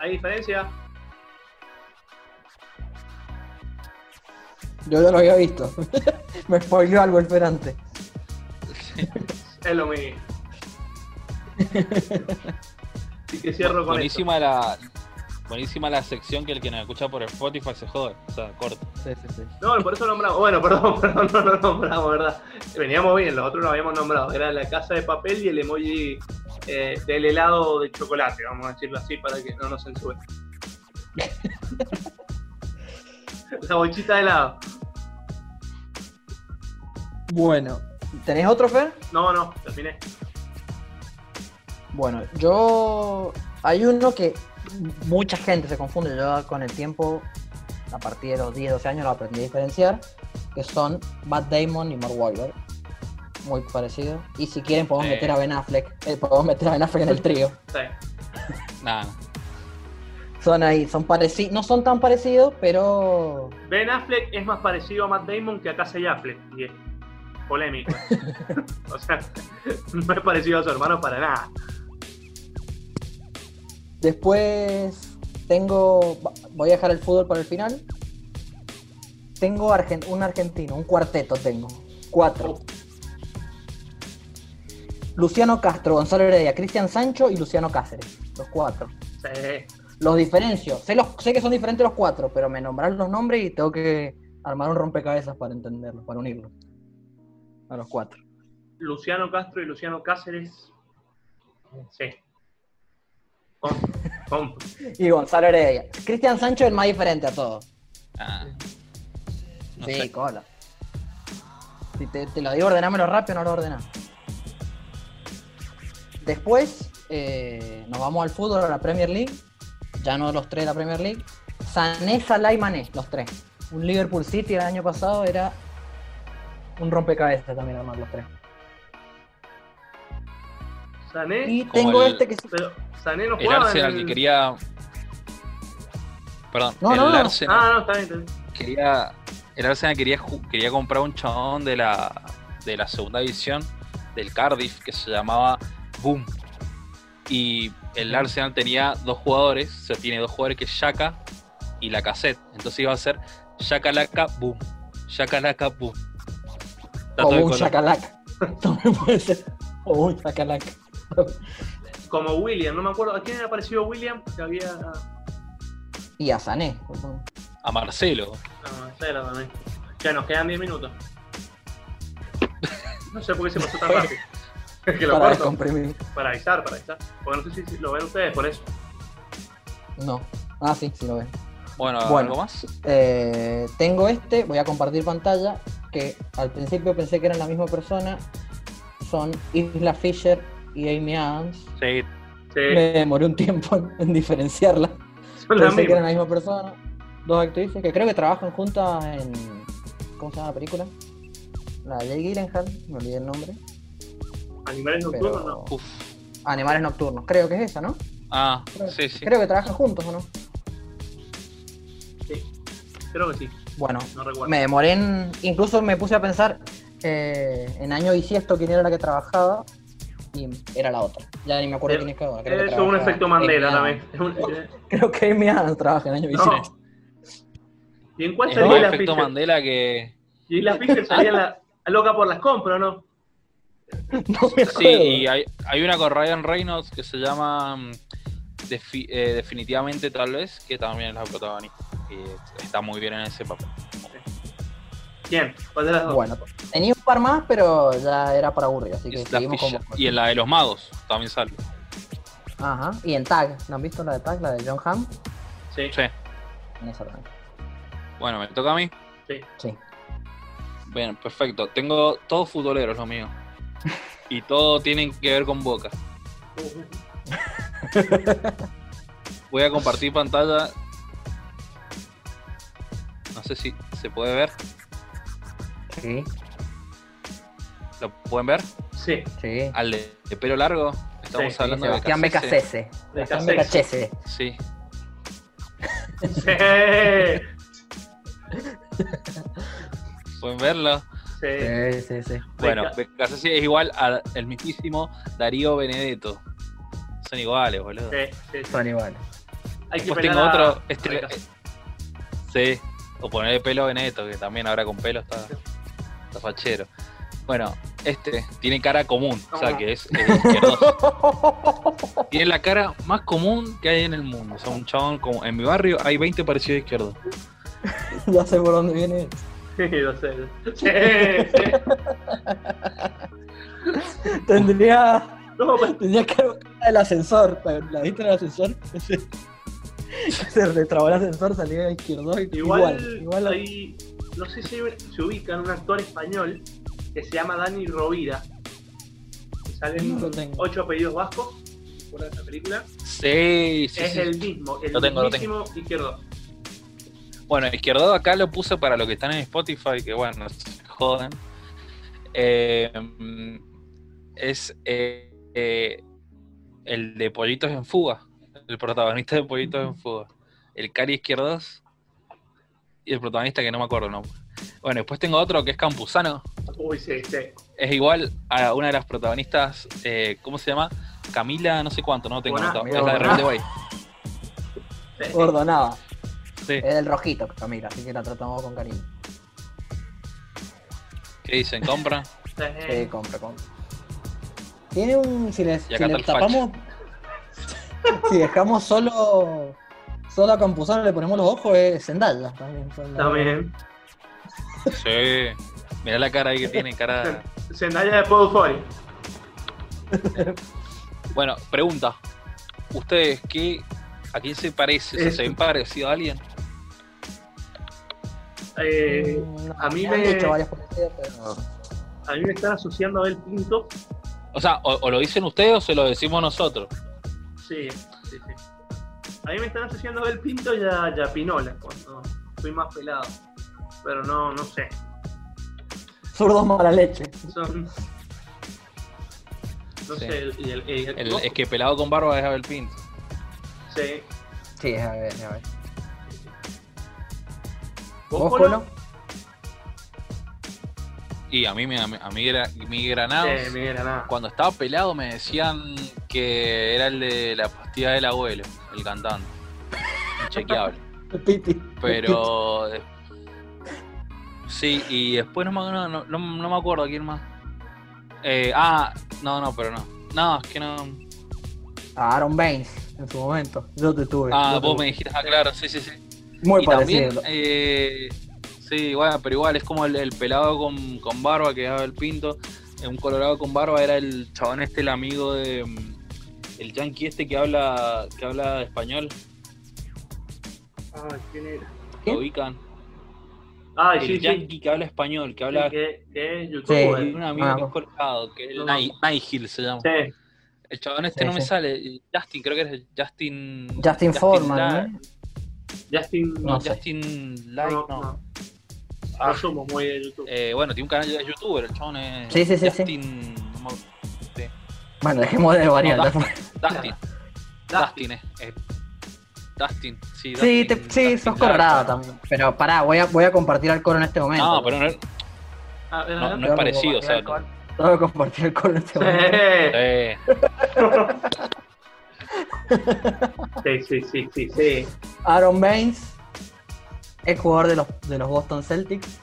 [SPEAKER 3] ¿Hay diferencia?
[SPEAKER 2] Yo ya lo había visto. Me spoileó algo esperante.
[SPEAKER 3] Es lo mismo. Así que cierro con
[SPEAKER 1] Buenísima la, buenísima la sección que el que nos escucha por Spotify se jode. O sea, corta.
[SPEAKER 2] Sí, sí, sí.
[SPEAKER 3] No, por eso nombramos. Bueno, perdón, perdón, no lo nombramos, ¿verdad? Veníamos bien, los otros lo habíamos nombrado. Era la casa de papel y el emoji eh, del helado de chocolate, vamos a decirlo así para que no nos censuren. la bolchita de helado.
[SPEAKER 2] Bueno, ¿tenés otro, Fer?
[SPEAKER 3] No, no, terminé.
[SPEAKER 2] Bueno, yo. Hay uno que mucha gente se confunde. Yo con el tiempo, a partir de los 10, 12 años, lo aprendí a diferenciar. Que son Matt Damon y Mark Wahlberg. Muy parecidos. Y si quieren, podemos
[SPEAKER 1] Sí.
[SPEAKER 2] meter a Ben Affleck. eh, podemos meter a Ben Affleck en el trío.
[SPEAKER 3] Sí.
[SPEAKER 1] Nada.
[SPEAKER 2] Son ahí, son parecidos. No son tan parecidos, pero.
[SPEAKER 3] Ben Affleck es más parecido a Matt Damon que a Casey Affleck. Y es polémico. o sea, no es parecido a su hermano para nada.
[SPEAKER 2] Después tengo. Voy a dejar el fútbol para el final. Tengo un argentino, un cuarteto tengo. Cuatro. Luciano Castro, Gonzalo Heredia, Cristian Sancho y Luciano Cáceres. Los cuatro.
[SPEAKER 3] Sí.
[SPEAKER 2] Los diferencio. Sé, los, sé que son diferentes los cuatro, pero me nombraron los nombres y tengo que armar un rompecabezas para entenderlos, para unirlos. A los cuatro.
[SPEAKER 3] Luciano Castro y Luciano Cáceres. Sí.
[SPEAKER 2] Y Gonzalo Heredia. Cristian Sancho es el más diferente a todos.
[SPEAKER 1] Ah. No
[SPEAKER 2] sí,
[SPEAKER 1] sé.
[SPEAKER 2] cola. Si te, te lo digo, ordenámelo rápido, no lo ordenás. Después, eh, nos vamos al fútbol, a la Premier League. Ya no los tres de la Premier League. Sané, Salah y Mané, los tres. Un Liverpool City el año pasado era un rompecabezas también armar los tres.
[SPEAKER 3] Sané,
[SPEAKER 2] Y tengo
[SPEAKER 1] el-
[SPEAKER 2] este que sí-
[SPEAKER 3] pero Sané no
[SPEAKER 1] El Arsenal
[SPEAKER 3] en
[SPEAKER 1] que quería. Perdón,
[SPEAKER 2] No,
[SPEAKER 1] el
[SPEAKER 2] no, no.
[SPEAKER 1] Arsenal
[SPEAKER 3] Ah, no, está bien, está bien.
[SPEAKER 1] quería. El Arsenal quería, quería comprar un chabón de la, de la segunda división del Cardiff que se llamaba Boom. Y el Arsenal tenía dos jugadores, o sea, tiene dos jugadores que es Shaka y la cassette. Entonces iba a ser Shaka Laka Boom. Shaka Laka Boom. De
[SPEAKER 2] un
[SPEAKER 1] color.
[SPEAKER 2] chacalac. También puede ser. O un chacalac.
[SPEAKER 3] Como William, no me acuerdo. ¿A quién era parecido William? Que había.
[SPEAKER 2] Y a Sané.
[SPEAKER 1] A Marcelo.
[SPEAKER 3] No, cero también. Ya nos quedan 10 minutos. No sé por qué se pasó tan rápido. Es que lo
[SPEAKER 2] Para
[SPEAKER 3] corto.
[SPEAKER 2] descomprimir.
[SPEAKER 3] Para avisar, para avisar. Porque no sé si- si lo ven ustedes por eso.
[SPEAKER 2] No. Ah, sí, sí lo ven.
[SPEAKER 1] Bueno,
[SPEAKER 2] Bueno.
[SPEAKER 1] ¿algo más?
[SPEAKER 2] Eh, tengo este, voy a compartir pantalla, que al principio pensé que eran la misma persona. Son Isla Fisher y Amy Adams.
[SPEAKER 1] Sí.
[SPEAKER 3] Sí,
[SPEAKER 2] Me demoré un tiempo en, en
[SPEAKER 3] las
[SPEAKER 2] Pensé que eran la misma persona. Dos actrices que creo que trabajan juntas en. ¿Cómo se llama la película? La de Jake Gyllenhaal, me olvidé el nombre.
[SPEAKER 3] Animales nocturnos,
[SPEAKER 2] Pero...
[SPEAKER 3] no.
[SPEAKER 1] Uf.
[SPEAKER 2] Animales Nocturnos, creo que es esa, ¿no?
[SPEAKER 1] Ah,
[SPEAKER 2] Creo,
[SPEAKER 1] sí, sí.
[SPEAKER 2] creo que trabajan juntos, ¿o no?
[SPEAKER 3] Sí. Creo que sí,
[SPEAKER 2] Bueno,
[SPEAKER 3] no recuerdo.
[SPEAKER 2] me demoré en. Incluso me puse a pensar eh, en año bisiesto quién era la que trabajaba y era la otra. Ya ni me acuerdo
[SPEAKER 3] Eh,
[SPEAKER 2] quién es cada una. Creo que
[SPEAKER 3] Es un efecto Mandela también. Eh,
[SPEAKER 2] Creo que Amy Adams trabaja en año bisiesto.
[SPEAKER 3] No. ¿Y en cuál
[SPEAKER 1] Es
[SPEAKER 3] salía
[SPEAKER 1] más
[SPEAKER 3] la
[SPEAKER 1] efecto
[SPEAKER 3] Fisher?
[SPEAKER 1] Mandela que.
[SPEAKER 3] Y la Fisher salía la, loca por las compras, ¿no?
[SPEAKER 2] No me
[SPEAKER 1] Sí, y hay, hay una con Ryan Reynolds que se llama mm, Defi- eh, Definitivamente Tal vez, que también es la protagonista. Y está muy bien en ese papel.
[SPEAKER 3] ¿Quién? ¿Cuál de las dos?
[SPEAKER 2] Bueno, tenía un par más, pero ya era para aburrir, así que seguimos.
[SPEAKER 1] Y en la de los magos también sale.
[SPEAKER 2] Ajá. Y en Tag, ¿no han visto la de Tag, la de John Hamm?
[SPEAKER 3] Sí,
[SPEAKER 1] Sí.
[SPEAKER 2] En esa también.
[SPEAKER 1] Bueno, me toca a mí.
[SPEAKER 3] sí.
[SPEAKER 2] Sí.
[SPEAKER 1] Bien, perfecto. Tengo todos futboleros, lo mío. Y todo tienen que ver con Boca. Voy a compartir pantalla. No sé si se puede ver.
[SPEAKER 2] Sí,
[SPEAKER 1] ¿Lo pueden ver?
[SPEAKER 3] Sí,
[SPEAKER 2] sí.
[SPEAKER 1] Al de, de pelo largo. Estamos
[SPEAKER 3] Sí,
[SPEAKER 1] hablando
[SPEAKER 2] Sebastián
[SPEAKER 1] de Becasese.
[SPEAKER 2] Becasese. Sebastián
[SPEAKER 3] Becasese.
[SPEAKER 1] Sí.
[SPEAKER 3] sí.
[SPEAKER 1] ¿Pueden verlo?
[SPEAKER 3] Sí.
[SPEAKER 2] Sí, sí, sí.
[SPEAKER 1] Bueno,
[SPEAKER 3] Beca-
[SPEAKER 1] Becasese es igual al el mismísimo Darío Benedetto. Son iguales, boludo.
[SPEAKER 3] Sí, sí, sí.
[SPEAKER 2] Son iguales.
[SPEAKER 3] Hay que
[SPEAKER 1] Después
[SPEAKER 3] pelar
[SPEAKER 1] tengo
[SPEAKER 3] a-
[SPEAKER 1] otro.
[SPEAKER 3] a
[SPEAKER 1] Este,
[SPEAKER 3] Becasese.
[SPEAKER 1] sí. O ponerle pelo a Benedetto, que también ahora con pelo está, está fachero. Bueno, este tiene cara común, o sea
[SPEAKER 3] ¿Cómo?
[SPEAKER 1] que es eh, izquierdoso. Tiene la cara más común que hay en el mundo. O sea, un chabón como. En mi barrio hay 20 parecidos izquierdos.
[SPEAKER 2] ya sé por dónde viene.
[SPEAKER 3] Sí, lo sé. Sí, sí.
[SPEAKER 2] Tendría,
[SPEAKER 3] No, pues,
[SPEAKER 2] tendría que haber el ascensor. ¿La viste en el ascensor? Se retrabó el ascensor, salía izquierdo
[SPEAKER 3] igual,
[SPEAKER 2] igual. igual,
[SPEAKER 3] hay, no sé si se ubica en un actor español que se llama Dani Rovira. Que
[SPEAKER 2] No
[SPEAKER 3] Salen
[SPEAKER 2] tengo.
[SPEAKER 3] ocho apellidos vascos por esa película.
[SPEAKER 1] Sí, sí,
[SPEAKER 3] es
[SPEAKER 1] sí.
[SPEAKER 3] el mismo, el
[SPEAKER 1] Lo tengo, lo
[SPEAKER 3] mismísimo izquierdo.
[SPEAKER 1] Bueno, izquierdo acá lo puse para los que están en Spotify, que bueno, se joden. Eh, es eh, eh, el de Pollitos en Fuga, el protagonista de Pollitos en Fuga. El Cari Izquierdos y el protagonista que no me acuerdo nombre. Bueno, después tengo otro que es Campuzano.
[SPEAKER 3] Uy, sí, sí.
[SPEAKER 1] Es igual a una de las protagonistas, eh, ¿cómo se llama? Camila, no sé cuánto, no tengo.
[SPEAKER 2] Camila
[SPEAKER 1] Es la de. Rebelde Way.
[SPEAKER 3] sí.
[SPEAKER 2] Ordonaba.
[SPEAKER 1] Sí.
[SPEAKER 2] Es del rojito, Camila, así que la tratamos con cariño.
[SPEAKER 1] ¿Qué dicen? ¿Compra?
[SPEAKER 2] Sí, compra, compra. Tiene un. Si le tapamos. si dejamos solo. Solo a Campuzano le ponemos los ojos, es Zendaya también. la-
[SPEAKER 3] También.
[SPEAKER 1] Sí. Mirá la cara ahí que tiene, cara...
[SPEAKER 3] Zendaya de Paul Fori.
[SPEAKER 1] Bueno, pregunta. ¿Ustedes qué, a quién se parece? O sea, ¿Se ven parecido a alguien?
[SPEAKER 3] Eh,
[SPEAKER 2] no,
[SPEAKER 3] a mí
[SPEAKER 2] han
[SPEAKER 3] me-
[SPEAKER 2] hecho varias parecidas, pero.
[SPEAKER 3] a mí me están asociando a Abel Pinto.
[SPEAKER 1] O sea, o, o lo dicen ustedes o se lo decimos nosotros.
[SPEAKER 3] Sí. A mí me están asociando a Abel Pinto y a, y a Pinola cuando soy más pelado. Pero no, no sé.
[SPEAKER 2] Zurdos mala leche.
[SPEAKER 3] Son. No
[SPEAKER 1] Sí.
[SPEAKER 3] sé, el, y el,
[SPEAKER 1] es que pelado con barba es Abel Pinto.
[SPEAKER 3] Sí.
[SPEAKER 2] Sí, a ver, a ver.
[SPEAKER 3] ¿Vos,
[SPEAKER 2] ¿Vos,
[SPEAKER 3] Polo?
[SPEAKER 1] Y a mí, me- a mí, a mí gra- mi granados,
[SPEAKER 3] Sí, Miguel Granada.
[SPEAKER 1] cuando estaba pelado me decían que era el de la pastilla del abuelo, el cantante. Inchequeable.
[SPEAKER 2] Piti.
[SPEAKER 1] Pero. eh, Sí, y después no me, no, no- no- no me acuerdo quién más. Eh, ah, no, no, pero no. No, es que no.
[SPEAKER 2] Aaron Baines. en su momento. Yo te tuve.
[SPEAKER 1] Ah, vos
[SPEAKER 2] tuve.
[SPEAKER 1] me dijiste, ah, claro, sí, sí, sí.
[SPEAKER 2] Muy
[SPEAKER 1] y
[SPEAKER 2] parecido.
[SPEAKER 1] también, eh, sí, bueno, pero igual es como el, el pelado con, con barba que daba el pinto. eh, Un colorado con barba era el chabón este, el amigo de. mm, El yankee este que habla que habla español.
[SPEAKER 3] Ay, ¿quién era?
[SPEAKER 2] ¿Quién?
[SPEAKER 1] ¿Lo ubican? El
[SPEAKER 3] sí, sí.
[SPEAKER 1] yankee que habla español, que
[SPEAKER 3] Sí,
[SPEAKER 1] habla.
[SPEAKER 3] que, que es youtuber.
[SPEAKER 1] Un amigo
[SPEAKER 2] Ah,
[SPEAKER 1] que es colorado, que es
[SPEAKER 3] no,
[SPEAKER 1] el Nigel se llama.
[SPEAKER 3] Sí.
[SPEAKER 1] El chabón este
[SPEAKER 2] Sí,
[SPEAKER 1] no me sale. Justin, creo que es el Justin.
[SPEAKER 2] Justin Foreman,
[SPEAKER 1] La-
[SPEAKER 2] ¿no?
[SPEAKER 3] Justin.
[SPEAKER 1] No,
[SPEAKER 2] No sé.
[SPEAKER 1] Justin Light,
[SPEAKER 3] no,
[SPEAKER 1] no.
[SPEAKER 3] No.
[SPEAKER 1] Ah.
[SPEAKER 3] No somos muy de YouTube.
[SPEAKER 1] Eh, bueno, tiene un canal de youtuber, el chabón es.
[SPEAKER 2] Sí, sí, sí, sí.
[SPEAKER 1] Justin. no. Sí.
[SPEAKER 2] Bueno, dejemos de variar.
[SPEAKER 1] No. Dustin. Dustin, eh. eh, Dustin, sí.
[SPEAKER 2] Sí, te- sí,
[SPEAKER 1] Dustin
[SPEAKER 2] sos colorado también. Pero pará, voy a, voy a compartir alcohol en este momento.
[SPEAKER 1] No, pero no, es-
[SPEAKER 3] Ah,
[SPEAKER 1] no, no
[SPEAKER 2] Tengo
[SPEAKER 1] es parecido, o sea.
[SPEAKER 2] Tengo que compartir alcohol en este momento.
[SPEAKER 1] eh,
[SPEAKER 3] Sí, sí, sí, sí, sí.
[SPEAKER 2] Aaron Baines, ex jugador de los, de los Boston Celtics,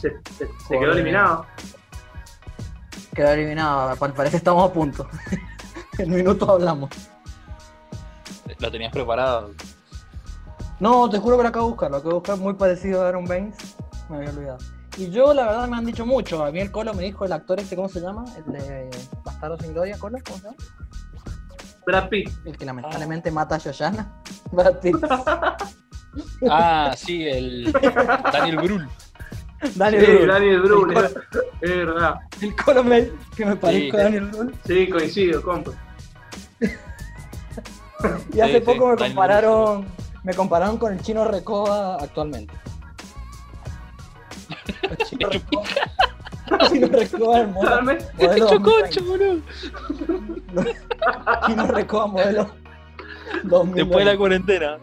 [SPEAKER 3] Se, se- se quedó eliminado.
[SPEAKER 2] quedó eliminado. Al parecer estamos a punto. en minutos hablamos.
[SPEAKER 1] lo tenías preparado.
[SPEAKER 2] No, te juro que lo acabo de buscar. Lo acabo de buscar muy parecido a Aaron Baines. Me había olvidado. Y yo, la verdad, me han dicho mucho. A mí el Colo me dijo el actor este, ¿cómo se llama? El de Bastardo sin Gloria, Colo, ¿cómo se llama?
[SPEAKER 3] Brad Pitt.
[SPEAKER 2] El que lamentablemente mata a Yoyana. Brad Pitt.
[SPEAKER 1] Ah, sí, el Daniel Brühl.
[SPEAKER 2] Daniel
[SPEAKER 3] Sí,
[SPEAKER 2] Brühl.
[SPEAKER 3] Daniel Brühl.
[SPEAKER 2] El
[SPEAKER 3] Es verdad.
[SPEAKER 2] El Colo me, que me parezco
[SPEAKER 1] Sí.
[SPEAKER 2] a Daniel Brühl.
[SPEAKER 3] Sí, coincido, compa.
[SPEAKER 2] Y hace
[SPEAKER 1] Sí, sí,
[SPEAKER 2] poco me compararon, me compararon con el chino Recoba actualmente. El chino Recoba, chino Recoba el modelo,
[SPEAKER 3] Realmente.
[SPEAKER 2] modelo
[SPEAKER 1] Hecho
[SPEAKER 2] 2020.
[SPEAKER 1] concha, boludo.
[SPEAKER 2] Chino Recoba modelo 2020.
[SPEAKER 1] Después de la cuarentena.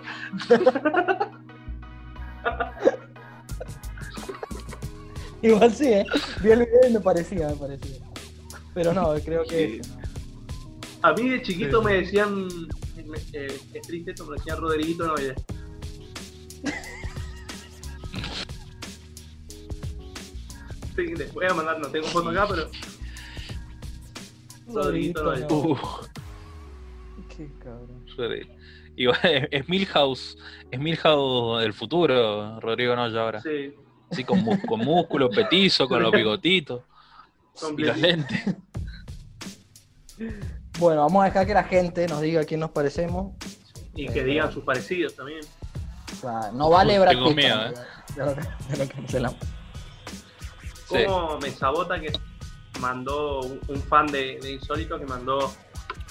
[SPEAKER 2] Igual sí, ¿eh? Vi el video y me parecía, me parecía. Pero no, creo que...
[SPEAKER 1] Sí.
[SPEAKER 2] ese, no.
[SPEAKER 3] A mí de chiquito
[SPEAKER 2] Sí.
[SPEAKER 3] me decían. eh, es triste esto, me decían Rodriguito. Sí, les voy a mandar, no tengo foto acá, pero. Rodriguito Noide.
[SPEAKER 2] No. Qué cabrón.
[SPEAKER 1] sorry. Y bueno, es Milhouse, es Milhouse del futuro, Rodrigo Noya ahora.
[SPEAKER 3] Sí,
[SPEAKER 1] Así con, músculo, petizo, con los bigotitos y los lentes.
[SPEAKER 2] Bueno, vamos a dejar que la gente nos diga a quién nos parecemos.
[SPEAKER 3] Y que digan sus parecidos también.
[SPEAKER 2] O sea, no vale Brad
[SPEAKER 1] Tengo
[SPEAKER 2] Pitt,
[SPEAKER 1] miedo. ¿eh?
[SPEAKER 2] Ya lo- ya lo cancelamos.
[SPEAKER 1] Sí.
[SPEAKER 3] Como me sabota que mandó un, un fan de, de Insólito que mandó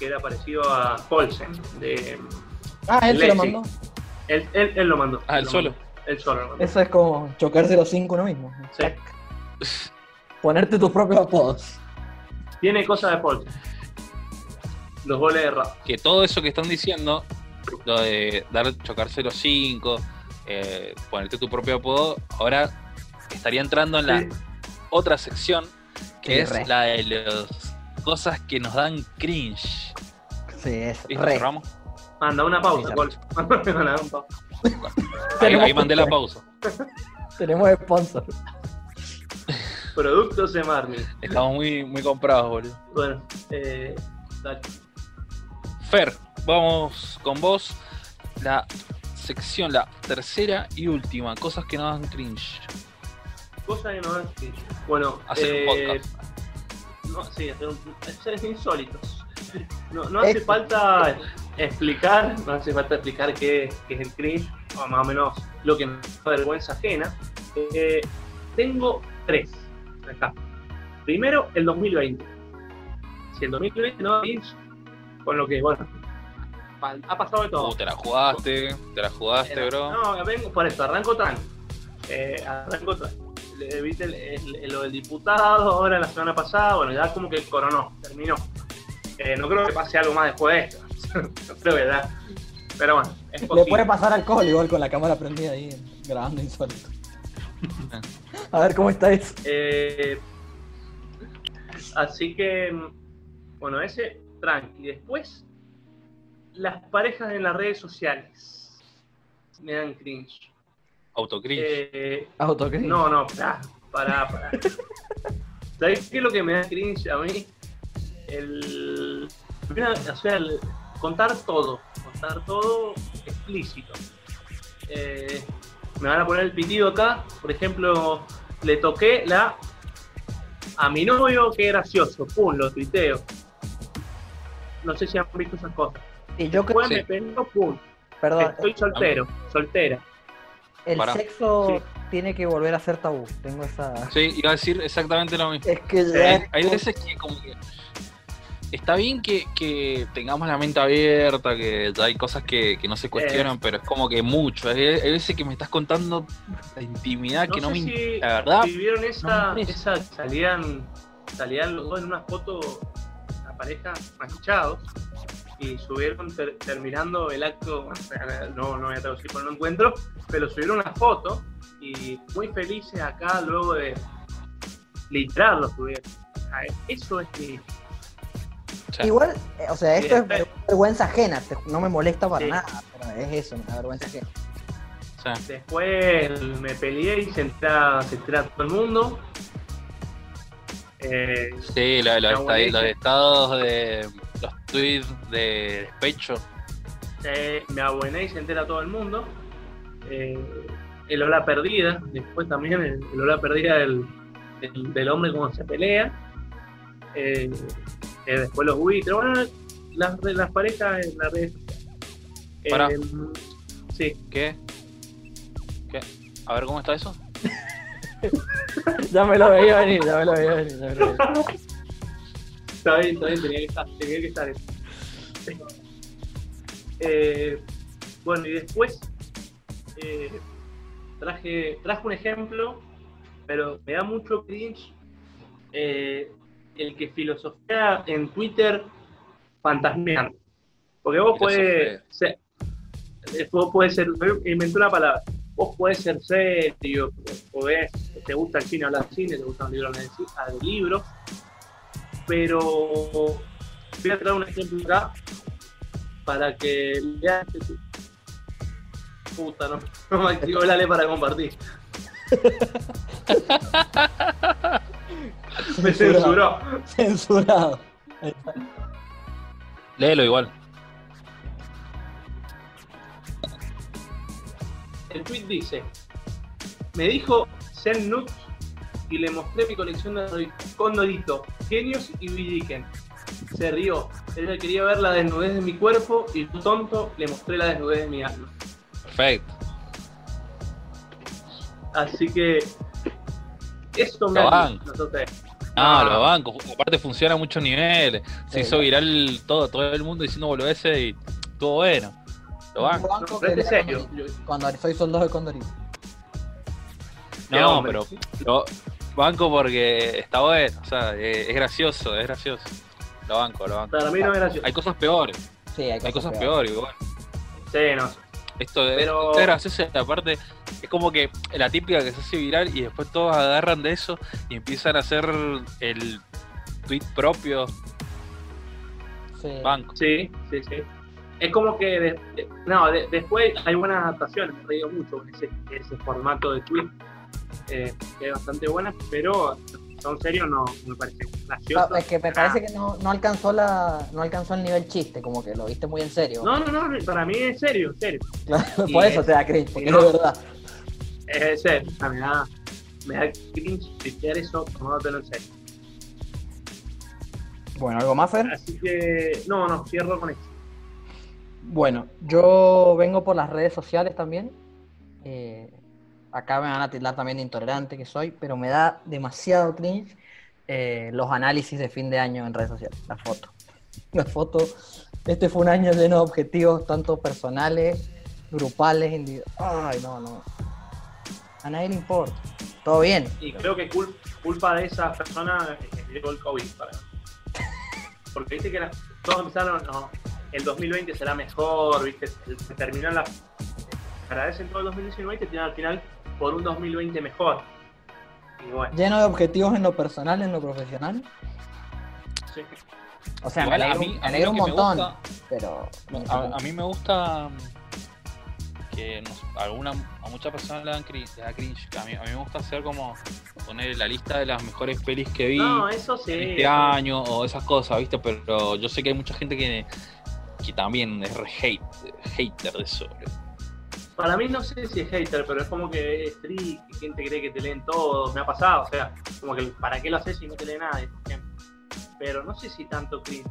[SPEAKER 3] que era parecido a Paulsen. De,
[SPEAKER 2] Ah, él se lo mandó.
[SPEAKER 3] él, él, él lo mandó.
[SPEAKER 1] Ah, él
[SPEAKER 3] lo
[SPEAKER 1] solo.
[SPEAKER 3] mandó. Él solo lo mandó.
[SPEAKER 2] Eso es como chocarse los cinco uno mismo.
[SPEAKER 3] Sí.
[SPEAKER 2] Ponerte tus propios apodos.
[SPEAKER 3] Tiene cosas de Paulsen. Los goles de rap.
[SPEAKER 1] que todo eso que están diciendo, lo de dar chocarse los cinco, eh, ponerte tu propio apodo, ahora estaría entrando en la
[SPEAKER 3] Sí.
[SPEAKER 1] otra sección, que
[SPEAKER 2] Sí,
[SPEAKER 1] es
[SPEAKER 2] re.
[SPEAKER 1] la de las cosas que nos dan cringe.
[SPEAKER 2] Sí, es
[SPEAKER 1] ¿Listo,
[SPEAKER 2] re.
[SPEAKER 1] cerramos?
[SPEAKER 3] Manda una pausa,
[SPEAKER 2] Sí,
[SPEAKER 3] Col. Manda una pausa.
[SPEAKER 1] Ahí, ahí mandé la pausa.
[SPEAKER 2] Tenemos sponsor.
[SPEAKER 3] Productos de Marni.
[SPEAKER 1] Estamos muy, muy comprados, boludo.
[SPEAKER 3] Bueno, eh, dale.
[SPEAKER 1] Fer, vamos con vos. La sección, la tercera y última, cosas que nos dan cringe.
[SPEAKER 3] Cosa que no dan que- Bueno,
[SPEAKER 1] Hacer un
[SPEAKER 3] eh,
[SPEAKER 1] podcast.
[SPEAKER 3] No, sí, hacer un, seres insólitos. No, no hace falta explicar, no hace falta explicar qué, qué es el cringe, o más o menos lo que me da vergüenza ajena. Eh, tengo tres acá. Primero, el 2020. Si el 2020 no da cringe, con lo que, bueno, ha pasado de todo.
[SPEAKER 1] Uh, te la jugaste, te la jugaste, bro.
[SPEAKER 3] No, vengo por esto, arranco tranqui. Eh, arranco. Le- Viste lo del diputado ahora la semana pasada, bueno, ya como que coronó, terminó. Eh, no creo que pase algo más después de esto. no creo que ya. Pero bueno, es
[SPEAKER 2] Le puede pasar alcohol igual con la cámara prendida ahí grabando insólito. A ver cómo está eso.
[SPEAKER 3] Eh, así que, bueno, ese tranqui. Después, las parejas en las redes sociales me dan cringe.
[SPEAKER 1] Autocringe.
[SPEAKER 3] Eh,
[SPEAKER 2] Autocrítica.
[SPEAKER 3] No, no, pará, pará, pará. ¿Sabes qué es lo que me da cringe a mí? El. o sea, el- contar todo, contar todo explícito. Eh, me van a poner el pitido acá, por ejemplo, le toqué la a mi novio, qué gracioso, pum, lo tuiteo. No sé si han visto esas cosas.
[SPEAKER 2] Y yo creo
[SPEAKER 3] Después me pego, pum,
[SPEAKER 2] Perdón,
[SPEAKER 3] estoy soltero, soltera.
[SPEAKER 2] el
[SPEAKER 1] Pará.
[SPEAKER 2] sexo
[SPEAKER 3] Sí.
[SPEAKER 2] tiene que volver a ser tabú. Tengo esa.
[SPEAKER 1] Sí, iba a decir exactamente lo mismo.
[SPEAKER 2] Es que
[SPEAKER 3] Sí.
[SPEAKER 2] ya.
[SPEAKER 1] Hay, hay veces que como que está bien que, que tengamos la mente abierta, que ya hay cosas que, que no se cuestionan, pero es como que mucho. Hay veces que me estás contando la intimidad que no me...
[SPEAKER 3] si
[SPEAKER 1] la verdad,
[SPEAKER 3] vivieron esa,
[SPEAKER 1] no
[SPEAKER 3] esa salían, salían los dos en una foto, la pareja manchados, y subieron ter- terminando el acto, no, no voy a traducir por no encuentro, pero subieron una foto y muy felices acá luego de literal lo subieron. Eso es
[SPEAKER 1] o sea,
[SPEAKER 2] Igual, eh, o sea, esto es ver- vergüenza ajena. te- No me molesta para
[SPEAKER 3] Sí.
[SPEAKER 2] nada. Pero es eso, da vergüenza ajena.
[SPEAKER 1] o sea,
[SPEAKER 3] Después me peleé y se entera, se entera todo el mundo. Eh,
[SPEAKER 1] sí, lo- los,
[SPEAKER 3] Está
[SPEAKER 1] estados de los tweets de despecho.
[SPEAKER 3] Eh, me abuené y se entera todo el mundo. Eh, el Ola Perdida, después también el, el Ola Perdida del, del, del hombre cuando se pelea. Eh, eh, después los buitres, bueno, las, las parejas en las redes sociales. Eh,
[SPEAKER 1] Pará.
[SPEAKER 3] sí,
[SPEAKER 1] ¿Qué? ¿Qué? A ver cómo está eso.
[SPEAKER 2] Ya me lo veía venir, ya me lo veía venir. ya me lo veía venir.
[SPEAKER 3] está bien, está bien, tenía que estar, tenía que estar eso. Eh, bueno, y después eh, traje, traje un ejemplo, pero me da mucho cringe eh, el que filosofea en Twitter fantasmeando. Porque vos puedes ser, eh, vos puedes ser, inventé una palabra, vos puedes ser serio, podés, te gusta el cine, hablar de cine, te gusta un libro, hablar de libros, pero voy a traer un ejemplo acá para que leas que tu- puta no, no me activó la ley para compartir. Me censuró.
[SPEAKER 2] Censurado. Ahí está.
[SPEAKER 1] Léelo igual.
[SPEAKER 3] El tweet dice: Me dijo Zen Nuts y le mostré mi colección de Dorito- con Dorito, Genios y Villiquen. Se rió. Ella quería ver la desnudez de mi cuerpo y tonto le mostré la desnudez de mi alma.
[SPEAKER 1] Perfecto.
[SPEAKER 3] Así que esto me
[SPEAKER 1] Lo
[SPEAKER 3] ha. No sé.
[SPEAKER 1] Ah,
[SPEAKER 3] Ah.
[SPEAKER 1] lo banco. Aparte funciona a muchos niveles. Se
[SPEAKER 2] Sí.
[SPEAKER 1] hizo viral todo, todo el mundo diciendo boludeces y estuvo bueno. Lo banco.
[SPEAKER 2] Yo banco
[SPEAKER 3] No, serio.
[SPEAKER 2] Cuando soy soldado de Condorito.
[SPEAKER 1] No,
[SPEAKER 3] hombre.
[SPEAKER 1] pero lo banco porque está bueno. O sea, eh, es gracioso, es gracioso. Lo banco, lo banco.
[SPEAKER 3] Para mí no es gracioso.
[SPEAKER 1] Hay cosas peores.
[SPEAKER 2] Sí, hay cosas,
[SPEAKER 1] Hay cosas
[SPEAKER 2] peores.
[SPEAKER 1] peores igual.
[SPEAKER 3] Sí, no.
[SPEAKER 1] Esto, es-
[SPEAKER 3] Pero-
[SPEAKER 1] es gracioso aparte es como que la típica que se hace viral y después todos agarran de eso y empiezan a hacer el tweet propio
[SPEAKER 2] Sí.
[SPEAKER 1] banco.
[SPEAKER 3] Sí, sí, sí. Es como que de- de- no, de- después hay buenas adaptaciones, me he reído mucho con ese, ese formato de tweet, eh, que es bastante buena, pero son serios no me parece gracioso.
[SPEAKER 2] Ah, es que me parece que no, no alcanzó la no alcanzó el nivel chiste, como que lo viste muy en serio.
[SPEAKER 3] No, no, no, para mí es serio, serio.
[SPEAKER 2] Claro,
[SPEAKER 3] y
[SPEAKER 2] por eso
[SPEAKER 3] es-
[SPEAKER 2] te da cringe, porque
[SPEAKER 3] no-
[SPEAKER 2] es verdad.
[SPEAKER 3] Es serio, o sea, me da, me da cringe tuitear eso tomándotelo en serio.
[SPEAKER 2] Bueno, ¿algo más, Fer?
[SPEAKER 3] Así que, no, no, cierro con esto.
[SPEAKER 2] Bueno, yo vengo por las redes sociales también. Eh, acá me van a tildar también de intolerante que soy, pero me da demasiado cringe eh, los análisis de fin de año en redes sociales, la foto. La foto, este fue un año lleno de objetivos, tanto personales, grupales, individuales. Ay, no, no. A nadie le importa. Todo bien.
[SPEAKER 3] Y creo que cul- culpa de esa persona llegó el COVID para Porque viste que era- todos empezaron, no, el 2020 será mejor, viste, se terminó la. Agradecen todo el 2019 y al final por un 2020 mejor. Y bueno,
[SPEAKER 2] Lleno de objetivos en lo personal, en lo profesional.
[SPEAKER 3] sí.
[SPEAKER 2] O sea,
[SPEAKER 1] Igual
[SPEAKER 2] me
[SPEAKER 1] a
[SPEAKER 2] alegro,
[SPEAKER 1] mí-
[SPEAKER 2] me
[SPEAKER 1] a mí
[SPEAKER 2] alegro
[SPEAKER 1] lo
[SPEAKER 2] un montón,
[SPEAKER 1] gusta-
[SPEAKER 2] pero...
[SPEAKER 1] A, a mí me gusta mm, que nos- alguna, a muchas personas le dan cringe, le da cringe. A mí, a mí me gusta hacer como poner la lista de las mejores pelis que vi
[SPEAKER 3] No, eso sí.
[SPEAKER 1] este
[SPEAKER 3] eso-
[SPEAKER 1] año o esas cosas, ¿viste? Pero yo sé que hay mucha gente que que también es re hate, hater de eso.
[SPEAKER 3] Para mí no sé si es hater, pero es como que es triste, gente cree que te leen todo, me ha pasado, o sea, como que ¿para qué lo haces si no te lee nadie? por ejemplo? Pero no sé si tanto cringe.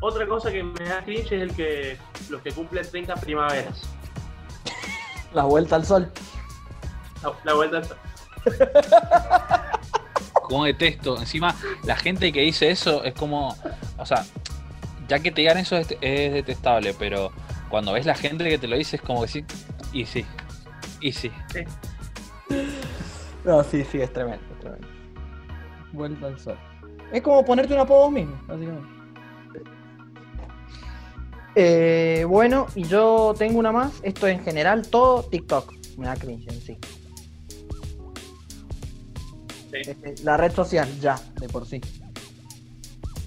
[SPEAKER 3] Otra cosa que me da cringe es el que los que cumplen 30 primaveras.
[SPEAKER 2] La vuelta al sol.
[SPEAKER 3] La, la vuelta al-
[SPEAKER 1] Como detesto. Encima, la gente que dice eso es como. O sea, ya que te digan eso es, es detestable, pero cuando ves la gente que te lo dice es como que sí. Y sí. Y sí.
[SPEAKER 2] No, sí, sí, es tremendo, es tremendo. Vuelta al sol. Es como ponerte un apodo vos mismo, básicamente. Eh, bueno, y yo tengo una más. Esto en general, todo TikTok. Me da cringe en sí.
[SPEAKER 3] Sí.
[SPEAKER 2] Este, La red social, ya, de por sí.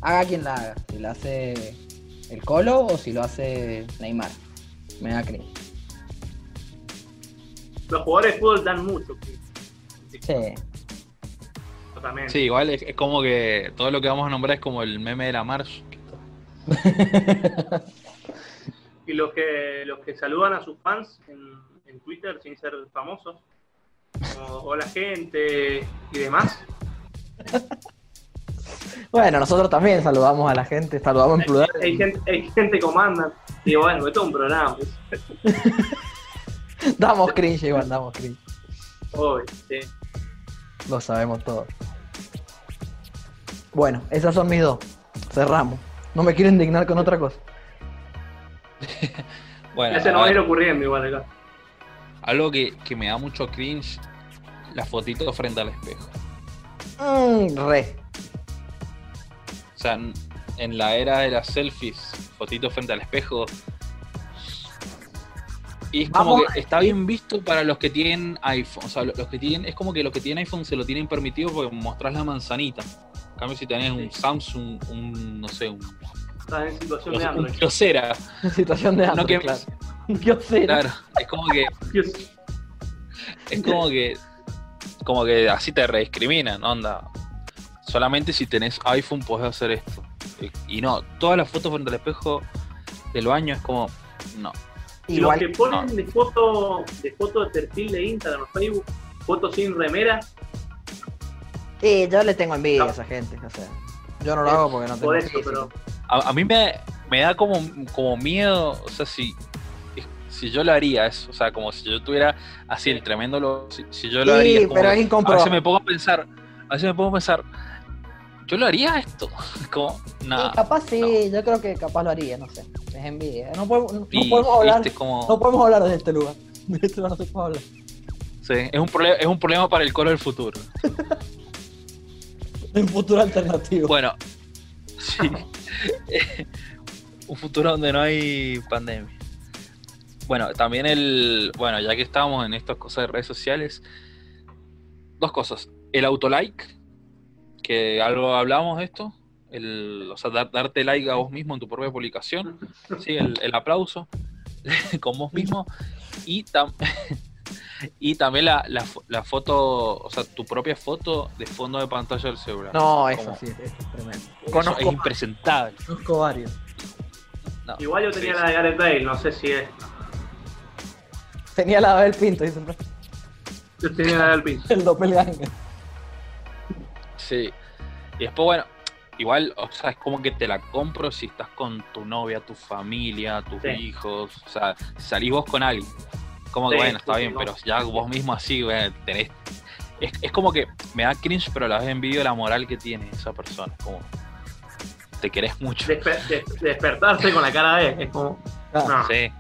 [SPEAKER 2] Haga quien la haga. Si la hace el Colo o si lo hace Neymar. Me da cringe.
[SPEAKER 3] Los jugadores de fútbol dan mucho cringe.
[SPEAKER 2] Sí.
[SPEAKER 3] Totalmente.
[SPEAKER 1] Sí, igual es, es como que todo lo que vamos a nombrar es como el meme de la March.
[SPEAKER 3] Y los que los que saludan a sus fans en, en Twitter sin ser famosos, como hola gente y demás.
[SPEAKER 2] Bueno, nosotros también saludamos a la gente, saludamos en plural.
[SPEAKER 3] Hay, hay gente, hay gente que comanda. Y digo, bueno, esto es un programa. pues.
[SPEAKER 2] Damos cringe igual, damos cringe.
[SPEAKER 3] Obvio, sí.
[SPEAKER 2] Lo sabemos todos. Bueno, esas son mis dos. Cerramos. No me quiero indignar con otra cosa.
[SPEAKER 1] Bueno,
[SPEAKER 3] ya se
[SPEAKER 1] a
[SPEAKER 3] nos va a ir ocurriendo igual acá.
[SPEAKER 1] algo que, que me da mucho cringe, la fotito frente al espejo.
[SPEAKER 2] Mm, re.
[SPEAKER 1] O sea, en- la era de las selfies, fotito frente al espejo. Y es como que está bien visto para los que tienen iPhone. O sea, lo- los que tienen, es como que los que tienen iPhone se lo tienen permitido porque mostrás la manzanita. En cambio, si tenés un Samsung, un, no sé, un,
[SPEAKER 3] Estás en situación de
[SPEAKER 1] un
[SPEAKER 3] Android.
[SPEAKER 1] Kyocera,
[SPEAKER 2] Situación de
[SPEAKER 1] no que,
[SPEAKER 2] claro.
[SPEAKER 1] Claro, es como que, es como que, como que así te rediscriminan, onda. Solamente si tenés iPhone podés hacer esto. Y no, todas las fotos frente al espejo del baño es como, no.
[SPEAKER 3] Y los que
[SPEAKER 2] Igual.
[SPEAKER 3] ponen
[SPEAKER 1] no.
[SPEAKER 3] de foto de foto de perfil de Instagram o Facebook, fotos sin remera,
[SPEAKER 2] Sí, yo le tengo envidia
[SPEAKER 3] No.
[SPEAKER 2] a esa gente. O sea, yo no lo hago porque no tengo
[SPEAKER 3] por eso, pero
[SPEAKER 1] A, a mí me, me da como, como miedo, o sea, si, si yo lo haría eso, o sea, como si yo tuviera así el tremendo, lo, si, si yo lo
[SPEAKER 2] Sí,
[SPEAKER 1] haría. es como
[SPEAKER 2] pero es
[SPEAKER 1] a
[SPEAKER 2] incomprobable.
[SPEAKER 1] veces me pongo a pensar, a veces me pongo a pensar, yo lo haría esto, como,
[SPEAKER 2] Sí,
[SPEAKER 1] nada.
[SPEAKER 2] capaz sí, yo creo que capaz lo haría, no sé. Es envidia. No podemos, no, no
[SPEAKER 1] Y,
[SPEAKER 2] podemos hablar.
[SPEAKER 1] como,
[SPEAKER 2] No podemos hablar desde este lugar. De este lugar no se puede hablar.
[SPEAKER 1] sí, es, un problema, es un problema para el coro del futuro.
[SPEAKER 2] De un futuro alternativo.
[SPEAKER 1] Bueno, sí. un futuro donde no hay pandemia. Bueno, también el. Bueno, ya que estábamos en estas cosas de redes sociales, dos cosas. El autolike, que algo hablamos de esto. El, o sea, dar- darte like a vos mismo en tu propia publicación. Sí, el, el aplauso con vos mismo. Y, tam- y también la, la fo- la foto, o sea, tu propia foto de fondo de pantalla del celular.
[SPEAKER 2] No, eso sí, eso es tremendo.
[SPEAKER 1] eso es
[SPEAKER 2] Conozco,
[SPEAKER 1] impresentable.
[SPEAKER 2] conozco varios.
[SPEAKER 1] No,
[SPEAKER 3] igual yo tenía
[SPEAKER 1] sí,
[SPEAKER 3] la de Gareth Bale, no sé si es.
[SPEAKER 2] Tenía la del Pinto, dicen.
[SPEAKER 3] Yo tenía la del Pin.
[SPEAKER 2] El doppelganger.
[SPEAKER 1] Sí. Y después, bueno, igual, o sea, es como que te la compro si estás con tu novia, tu familia, tus
[SPEAKER 3] Sí.
[SPEAKER 1] hijos, o sea, si salís vos con alguien. Como que
[SPEAKER 3] Sí,
[SPEAKER 1] bueno, está
[SPEAKER 3] sí,
[SPEAKER 1] bien, pero ya vos mismo así, bueno, tenés. Es, es como que me da cringe, pero a la vez envidio la moral que tiene esa persona. Como te querés mucho.
[SPEAKER 3] Despe- des- despertarse con la cara de. Es como.
[SPEAKER 2] Ah,
[SPEAKER 3] No.
[SPEAKER 1] Sí.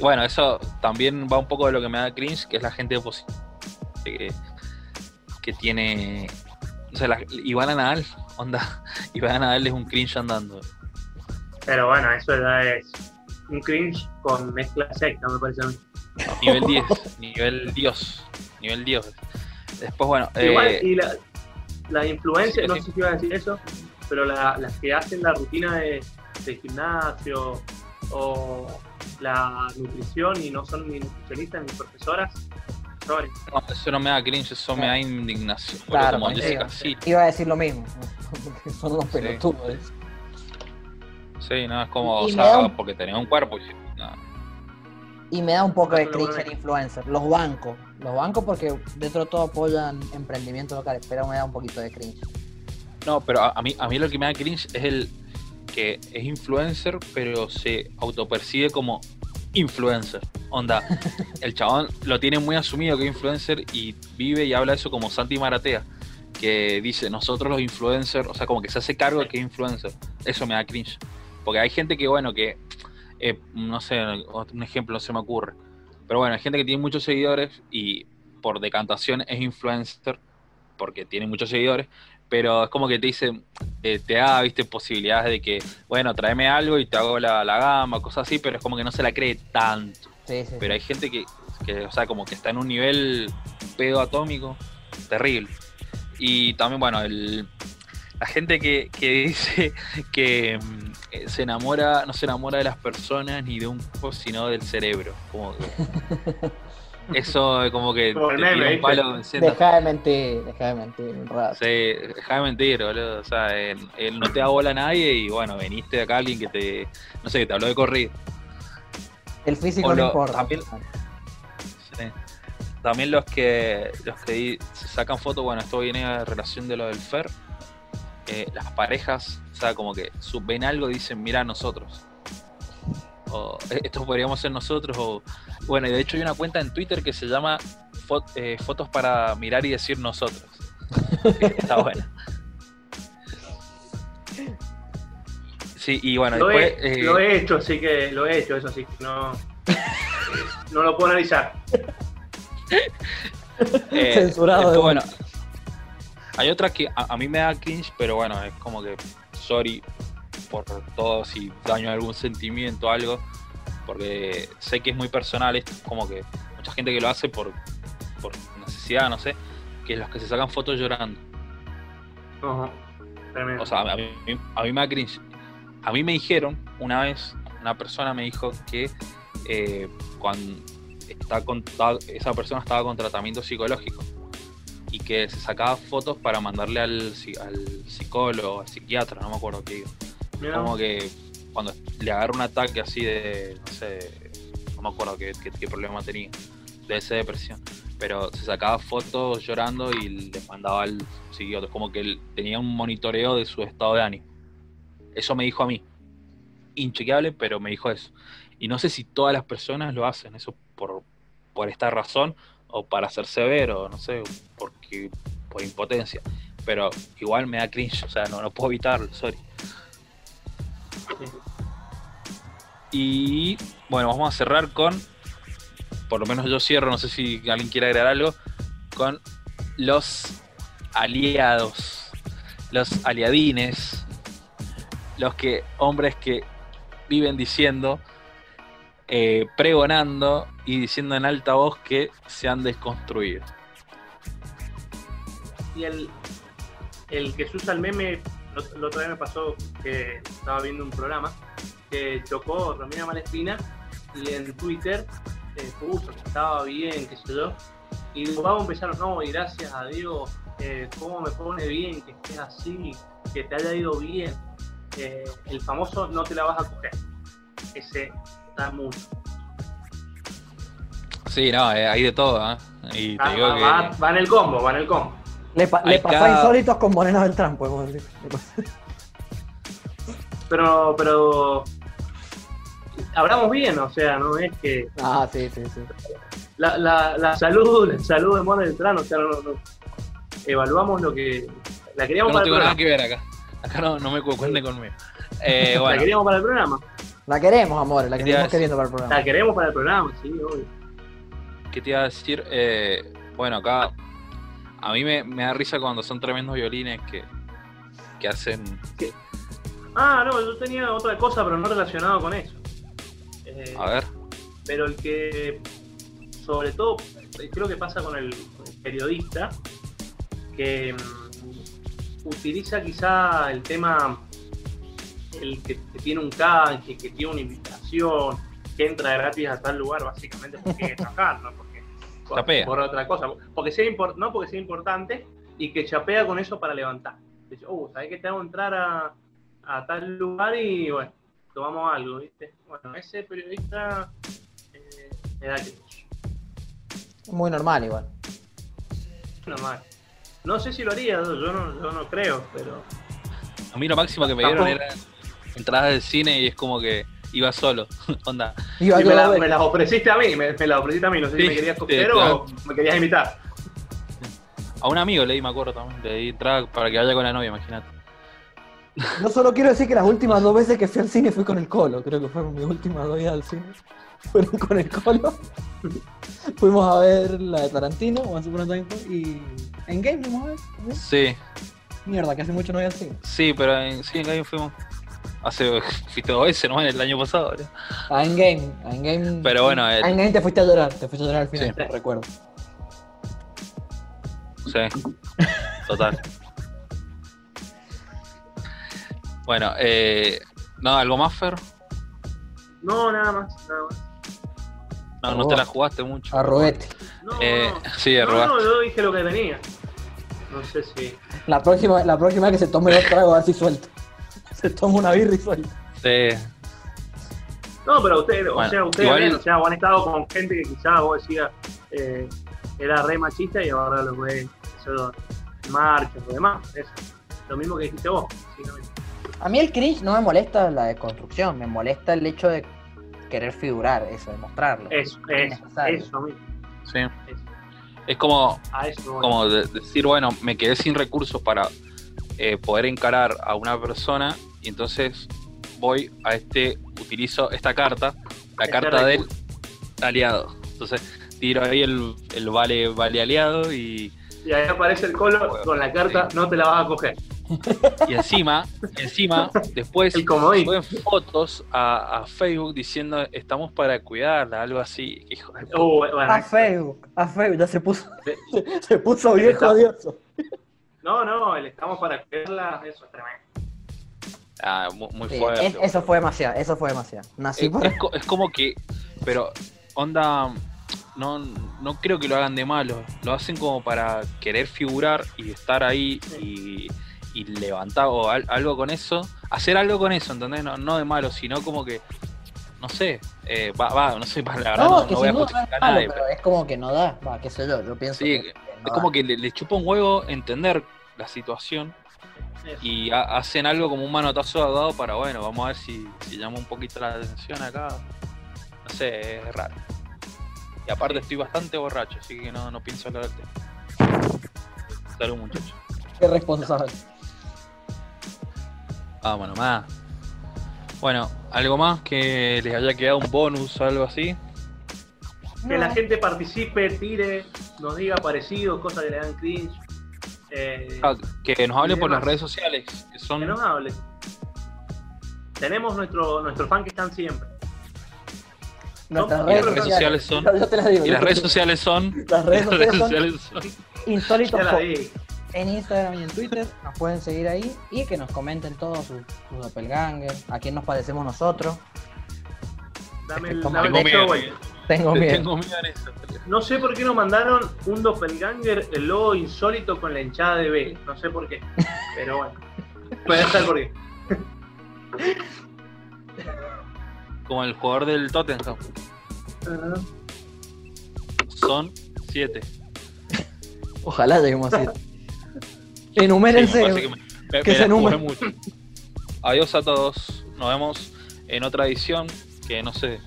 [SPEAKER 1] Bueno, eso también va un poco de lo que me da cringe, que es la gente oposición que, que tiene. O sea, la, Ivana Nadal, onda. Ivana Nadal es un cringe andando.
[SPEAKER 3] Pero bueno, eso ya es un cringe con mezcla secta, me parece a mí.
[SPEAKER 1] Nivel 10, nivel Dios. Nivel Dios. Después, bueno.
[SPEAKER 3] Igual,
[SPEAKER 1] eh,
[SPEAKER 3] y la, la influencia,
[SPEAKER 1] sí,
[SPEAKER 3] no
[SPEAKER 1] sí.
[SPEAKER 3] sé si iba a decir eso, pero la- las que hacen la rutina de, de gimnasio o la nutrición y no son ni nutricionistas ni profesoras,
[SPEAKER 1] no, eso no me da cringe, eso me da indignación.
[SPEAKER 2] Claro,
[SPEAKER 1] como Jessica
[SPEAKER 2] sí. Iba a decir lo mismo. Porque son unos pelotudos.
[SPEAKER 1] Sí, no, es como, o sea,
[SPEAKER 2] un-
[SPEAKER 1] porque tenés un cuerpo. y- no.
[SPEAKER 2] Y me da un poco de cringe el influencer. Los bancos. Los bancos porque dentro de todo apoyan emprendimientos locales, pero me da un poquito de cringe.
[SPEAKER 1] No, pero a, a mí, a mí lo que me da cringe es el que es influencer, pero se autopercibe como influencer. Onda, el chabón lo tiene muy asumido que es influencer y vive y habla eso como Santi Maratea, que dice, nosotros los influencers, o sea, como que se hace cargo de que es influencer. Eso me da cringe. Porque hay gente que, bueno, que, eh, no sé, un ejemplo no se me ocurre. Pero bueno, hay gente que tiene muchos seguidores y por decantación es influencer porque tiene muchos seguidores, pero es como que te dice, eh, te da, viste, posibilidades de que, bueno, tráeme algo y te hago la, la gama, cosas así, pero es como que no se la cree tanto.
[SPEAKER 2] Sí, sí.
[SPEAKER 1] Pero hay gente que, que, o sea, como que está en un nivel pedo atómico terrible. Y también, bueno, el, la gente que, que dice que mm, eh, se enamora, no se enamora de las personas ni de un cuerpo, sino del cerebro. Como que- eso es como que te palo diciendo,
[SPEAKER 2] Deja de mentir, deja de mentir un rato.
[SPEAKER 1] Sí, deja de mentir, boludo. O sea, él, él no te da bola a nadie y bueno, veniste de acá alguien que te, no sé, que te habló de corrido.
[SPEAKER 2] El físico
[SPEAKER 1] O
[SPEAKER 2] no
[SPEAKER 1] lo-
[SPEAKER 2] importa.
[SPEAKER 1] también- Sí. También los que los que se sacan fotos, bueno, esto viene a relación de lo del Fer. eh, las parejas, o sea, como que ven algo y dicen, mira a nosotros. O "Eh, esto podríamos ser nosotros. O bueno, y de hecho hay una cuenta en Twitter que se llama eh, Fotos para mirar y decir nosotros. Que Está buena. Sí, y bueno,
[SPEAKER 3] Lo
[SPEAKER 1] después.
[SPEAKER 3] he,
[SPEAKER 1] eh,
[SPEAKER 3] lo he hecho, así que lo he hecho, eso sí. No, no lo puedo analizar.
[SPEAKER 1] Eh,
[SPEAKER 2] Censurado
[SPEAKER 1] después, bueno, hay otra que a, a mí me da cringe, pero bueno, es como que sorry por todo si daño algún sentimiento o algo, porque sé que es muy personal, es como que mucha gente que lo hace por, por necesidad, no sé, que es los que se sacan fotos llorando. O sea, a mí, a mí me da cringe. A mí me dijeron una vez, una persona me dijo que eh, cuando está con, esa persona estaba con tratamiento psicológico y que se sacaba fotos para mandarle al, al psicólogo, al psiquiatra, no me acuerdo qué digo. Como que cuando le agarra un ataque así de, no sé, no me acuerdo qué, qué- qué problema tenía, de esa depresión. Pero se sacaba fotos llorando y le mandaba al psiquiatra. Como que él tenía un monitoreo de su estado de ánimo. Eso me dijo a mí. Inchequeable, pero me dijo eso. Y no sé si todas las personas lo hacen, eso por, por esta razón, o para ser severo, no sé, porque por impotencia. Pero igual me da cringe, o sea, no, no puedo evitarlo, sorry. Y bueno, vamos a cerrar con, por lo menos yo cierro, no sé si alguien quiere agregar algo, con los aliados, los aliadines, los que hombres que viven diciendo, eh, pregonando y diciendo en alta voz que se han desconstruido.
[SPEAKER 3] Y el, el que se usa el meme, lo, la otra vez me pasó que estaba viendo un programa que chocó Romina Malespina y en Twitter eh, puso que estaba bien, qué sé yo. Y digo, vamos a empezar, no, y gracias a Dios, eh, cómo me pone bien que estés así, que te haya ido bien. Eh, el famoso no te la vas a coger. Ese da mucho.
[SPEAKER 1] Sí, no, eh, hay de todo, ¿eh? Y te
[SPEAKER 3] Va,
[SPEAKER 1] digo
[SPEAKER 3] va-
[SPEAKER 1] que...
[SPEAKER 3] va- va en el combo, va en el combo.
[SPEAKER 2] Le, pa- le pasó
[SPEAKER 1] cada-
[SPEAKER 2] insólitos con Morena Beltrán, podemos decir.
[SPEAKER 3] Pero, pero hablamos bien, o sea, no es que
[SPEAKER 2] Ah, sí, sí, sí.
[SPEAKER 3] la, la, la salud, la salud de Mona Beltrán, o sea, no, no- evaluamos lo que la queríamos
[SPEAKER 1] no
[SPEAKER 3] para el
[SPEAKER 1] tengo nada que ver acá. Acá no, no me cu- cuenten conmigo. Eh,
[SPEAKER 3] La queríamos para el programa.
[SPEAKER 2] La queremos, amores, la que
[SPEAKER 1] Quería
[SPEAKER 2] estamos
[SPEAKER 1] decir-
[SPEAKER 2] queriendo para el programa.
[SPEAKER 3] La queremos para el programa, sí, obvio.
[SPEAKER 1] ¿qué te iba a decir? Eh, bueno, acá a mí me, me da risa cuando son tremendos violines que, que hacen...
[SPEAKER 3] Ah, no, yo tenía otra cosa, pero no relacionado con eso. Eh,
[SPEAKER 1] A ver,
[SPEAKER 3] pero el que, sobre todo, creo que pasa con el, periodista, que mm, utiliza quizá el tema, el que, que tiene un canje, que tiene una invitación, que entra gratis a tal lugar, básicamente porque quiere trabajar, no porque por,
[SPEAKER 1] Chapea.
[SPEAKER 3] por otra cosa, porque sea no porque sea importante y que chapea con eso para levantar. Dice, oh, ¿sabes que te hago entrar a, a tal lugar y bueno, tomamos algo, ¿viste? Bueno, ese periodista eh, me da.
[SPEAKER 2] Muy normal igual.
[SPEAKER 3] Normal. No sé si lo haría, yo no, yo no creo, pero.
[SPEAKER 1] A mí lo máximo que me dieron era entradas del cine y es como que iba solo. Onda.
[SPEAKER 2] Iba
[SPEAKER 3] Y me, la, las ofreciste a mí, me, me las ofreciste a mí, no sé si me querías
[SPEAKER 1] sí,
[SPEAKER 3] coger
[SPEAKER 1] claro.
[SPEAKER 3] o me querías invitar.
[SPEAKER 1] A un amigo le di, me acuerdo también. Le di entrada para que vaya con la novia, imagínate.
[SPEAKER 2] Yo solo quiero decir que las últimas dos veces que fui al cine fui con el Colo. Creo que fueron mis últimas dos idas al cine. Fueron con el Colo. Fuimos a ver la de Tarantino, Once Upon a Time y en Game fuimos a ver. ¿sí?
[SPEAKER 1] Sí,
[SPEAKER 2] Mierda, que hace mucho no voy al cine.
[SPEAKER 1] sí, pero en, sí, en Game fuimos. Hace. Fuiste dos veces, ¿no? En el año pasado. ¿no?
[SPEAKER 2] A Endgame, a Endgame.
[SPEAKER 1] Pero bueno, el-
[SPEAKER 2] A Endgame te fuiste a llorar, te fuiste a llorar al final,
[SPEAKER 1] Sí.
[SPEAKER 2] recuerdo.
[SPEAKER 1] Sí, total. Bueno, eh, no, ¿algo más, Fer?
[SPEAKER 3] No, nada más, nada más.
[SPEAKER 1] No, no te la jugaste mucho.
[SPEAKER 2] Arrobete.
[SPEAKER 3] No,
[SPEAKER 1] Eh,
[SPEAKER 3] no.
[SPEAKER 1] sí,
[SPEAKER 3] no,
[SPEAKER 1] arrobaste.
[SPEAKER 3] no, yo dije lo que tenía. No sé si.
[SPEAKER 2] La próxima, la próxima que se tome dos tragos, a ver si suelta. Se toma una birra y suelta.
[SPEAKER 1] Sí,
[SPEAKER 3] No, pero ustedes,
[SPEAKER 1] Bueno,
[SPEAKER 3] o sea, ustedes
[SPEAKER 1] igual-
[SPEAKER 3] ven, o sea, vos han estado con gente que quizás vos decías eh, era re machista y ahora los ves eso, marchas o demás. Eso. Lo mismo que dijiste vos, básicamente.
[SPEAKER 2] A mí el cringe no me molesta la deconstrucción, me molesta el hecho de querer figurar, eso, de mostrarlo.
[SPEAKER 3] Eso,
[SPEAKER 2] Es
[SPEAKER 3] eso, eso mismo.
[SPEAKER 1] sí.
[SPEAKER 3] Eso.
[SPEAKER 1] Es como, como de- decir, bueno, me quedé sin recursos para eh, poder encarar a una persona y entonces voy a este, utilizo esta carta, la carta del aliado. Entonces tiro ahí el, el vale, vale aliado y,
[SPEAKER 3] Y ahí aparece el colo con la carta, no te la vas a coger.
[SPEAKER 1] y encima, encima, después suben fotos a, a Facebook diciendo estamos para cuidarla, algo así. Hijo de puta.
[SPEAKER 3] Uh, bueno,
[SPEAKER 2] A Facebook, a Facebook, ya se puso, se, se puso viejo odioso.
[SPEAKER 3] No, no, el estamos para cuidarla, eso es tremendo.
[SPEAKER 1] Ah, mu- muy,
[SPEAKER 2] Sí,
[SPEAKER 1] fuerte.
[SPEAKER 2] es- eso fue demasiado, eso fue demasiado. Nací
[SPEAKER 1] es,
[SPEAKER 2] para...
[SPEAKER 1] es co- es como que, pero onda, no, no creo que lo hagan de malo, lo hacen como para querer figurar y estar ahí y, y levantar o al- algo con eso, hacer algo con eso, ¿entendés? No, no de malo, sino como que, no sé, eh, va, va, no sé, la verdad no,
[SPEAKER 2] No, que
[SPEAKER 1] no voy a
[SPEAKER 2] duda no es
[SPEAKER 1] justificar a nadie,
[SPEAKER 2] pero es como que no da, va, qué sé yo, yo pienso
[SPEAKER 1] Sí,
[SPEAKER 2] que, que no
[SPEAKER 1] es
[SPEAKER 2] da.
[SPEAKER 1] como que le, le chupa un huevo entender la situación
[SPEAKER 3] Eso.
[SPEAKER 1] y ha- hacen algo como un manotazo de dado para, bueno, vamos a ver si, si llama un poquito la atención acá. No sé, es raro. Y aparte estoy bastante borracho, así que no, no pienso hablar del tema. Salud muchachos.
[SPEAKER 2] Qué responsable.
[SPEAKER 1] Vámonos más. Bueno, ¿algo más que les haya quedado un bonus o algo así?
[SPEAKER 3] Que la gente participe, tire, nos diga parecido, cosas que le dan cringe. Eh,
[SPEAKER 1] Ah, que nos hablen
[SPEAKER 3] Y
[SPEAKER 1] por las redes sociales, que son
[SPEAKER 3] que nos hable. Tenemos nuestro, nuestro fan que están siempre.
[SPEAKER 2] Nuestras
[SPEAKER 3] No,
[SPEAKER 2] redes,
[SPEAKER 3] y las redes
[SPEAKER 1] sociales son-
[SPEAKER 2] Yo, yo te las digo.
[SPEAKER 1] y las redes sociales son
[SPEAKER 2] Las redes
[SPEAKER 1] las
[SPEAKER 2] sociales son insólitos en Instagram y en Twitter. Nos pueden seguir ahí y que nos comenten todos sus, doppelganger, a quién nos parecemos nosotros.
[SPEAKER 3] Dame el,
[SPEAKER 2] Tengo
[SPEAKER 3] dame el
[SPEAKER 1] Tengo miedo,
[SPEAKER 3] show.
[SPEAKER 2] Tengo miedo.
[SPEAKER 1] tengo miedo en eso.
[SPEAKER 3] No sé por qué nos mandaron un doppelganger, el logo insólito con la hinchada de B. No sé por qué. Pero bueno. Puede ser por qué.
[SPEAKER 1] Como el jugador del Tottenham. Son siete.
[SPEAKER 2] Ojalá lleguemos así.
[SPEAKER 1] Sí,
[SPEAKER 2] Enumérense.
[SPEAKER 1] me que me- me-
[SPEAKER 2] que
[SPEAKER 1] me
[SPEAKER 2] se
[SPEAKER 1] jugué mucho. Adiós a todos. Nos vemos en otra edición que no sé.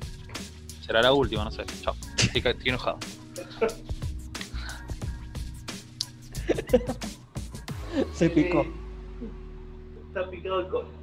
[SPEAKER 1] Será la última, no sé. Chao. Estoy, enojado.
[SPEAKER 2] Se picó.
[SPEAKER 3] Está picado el codo.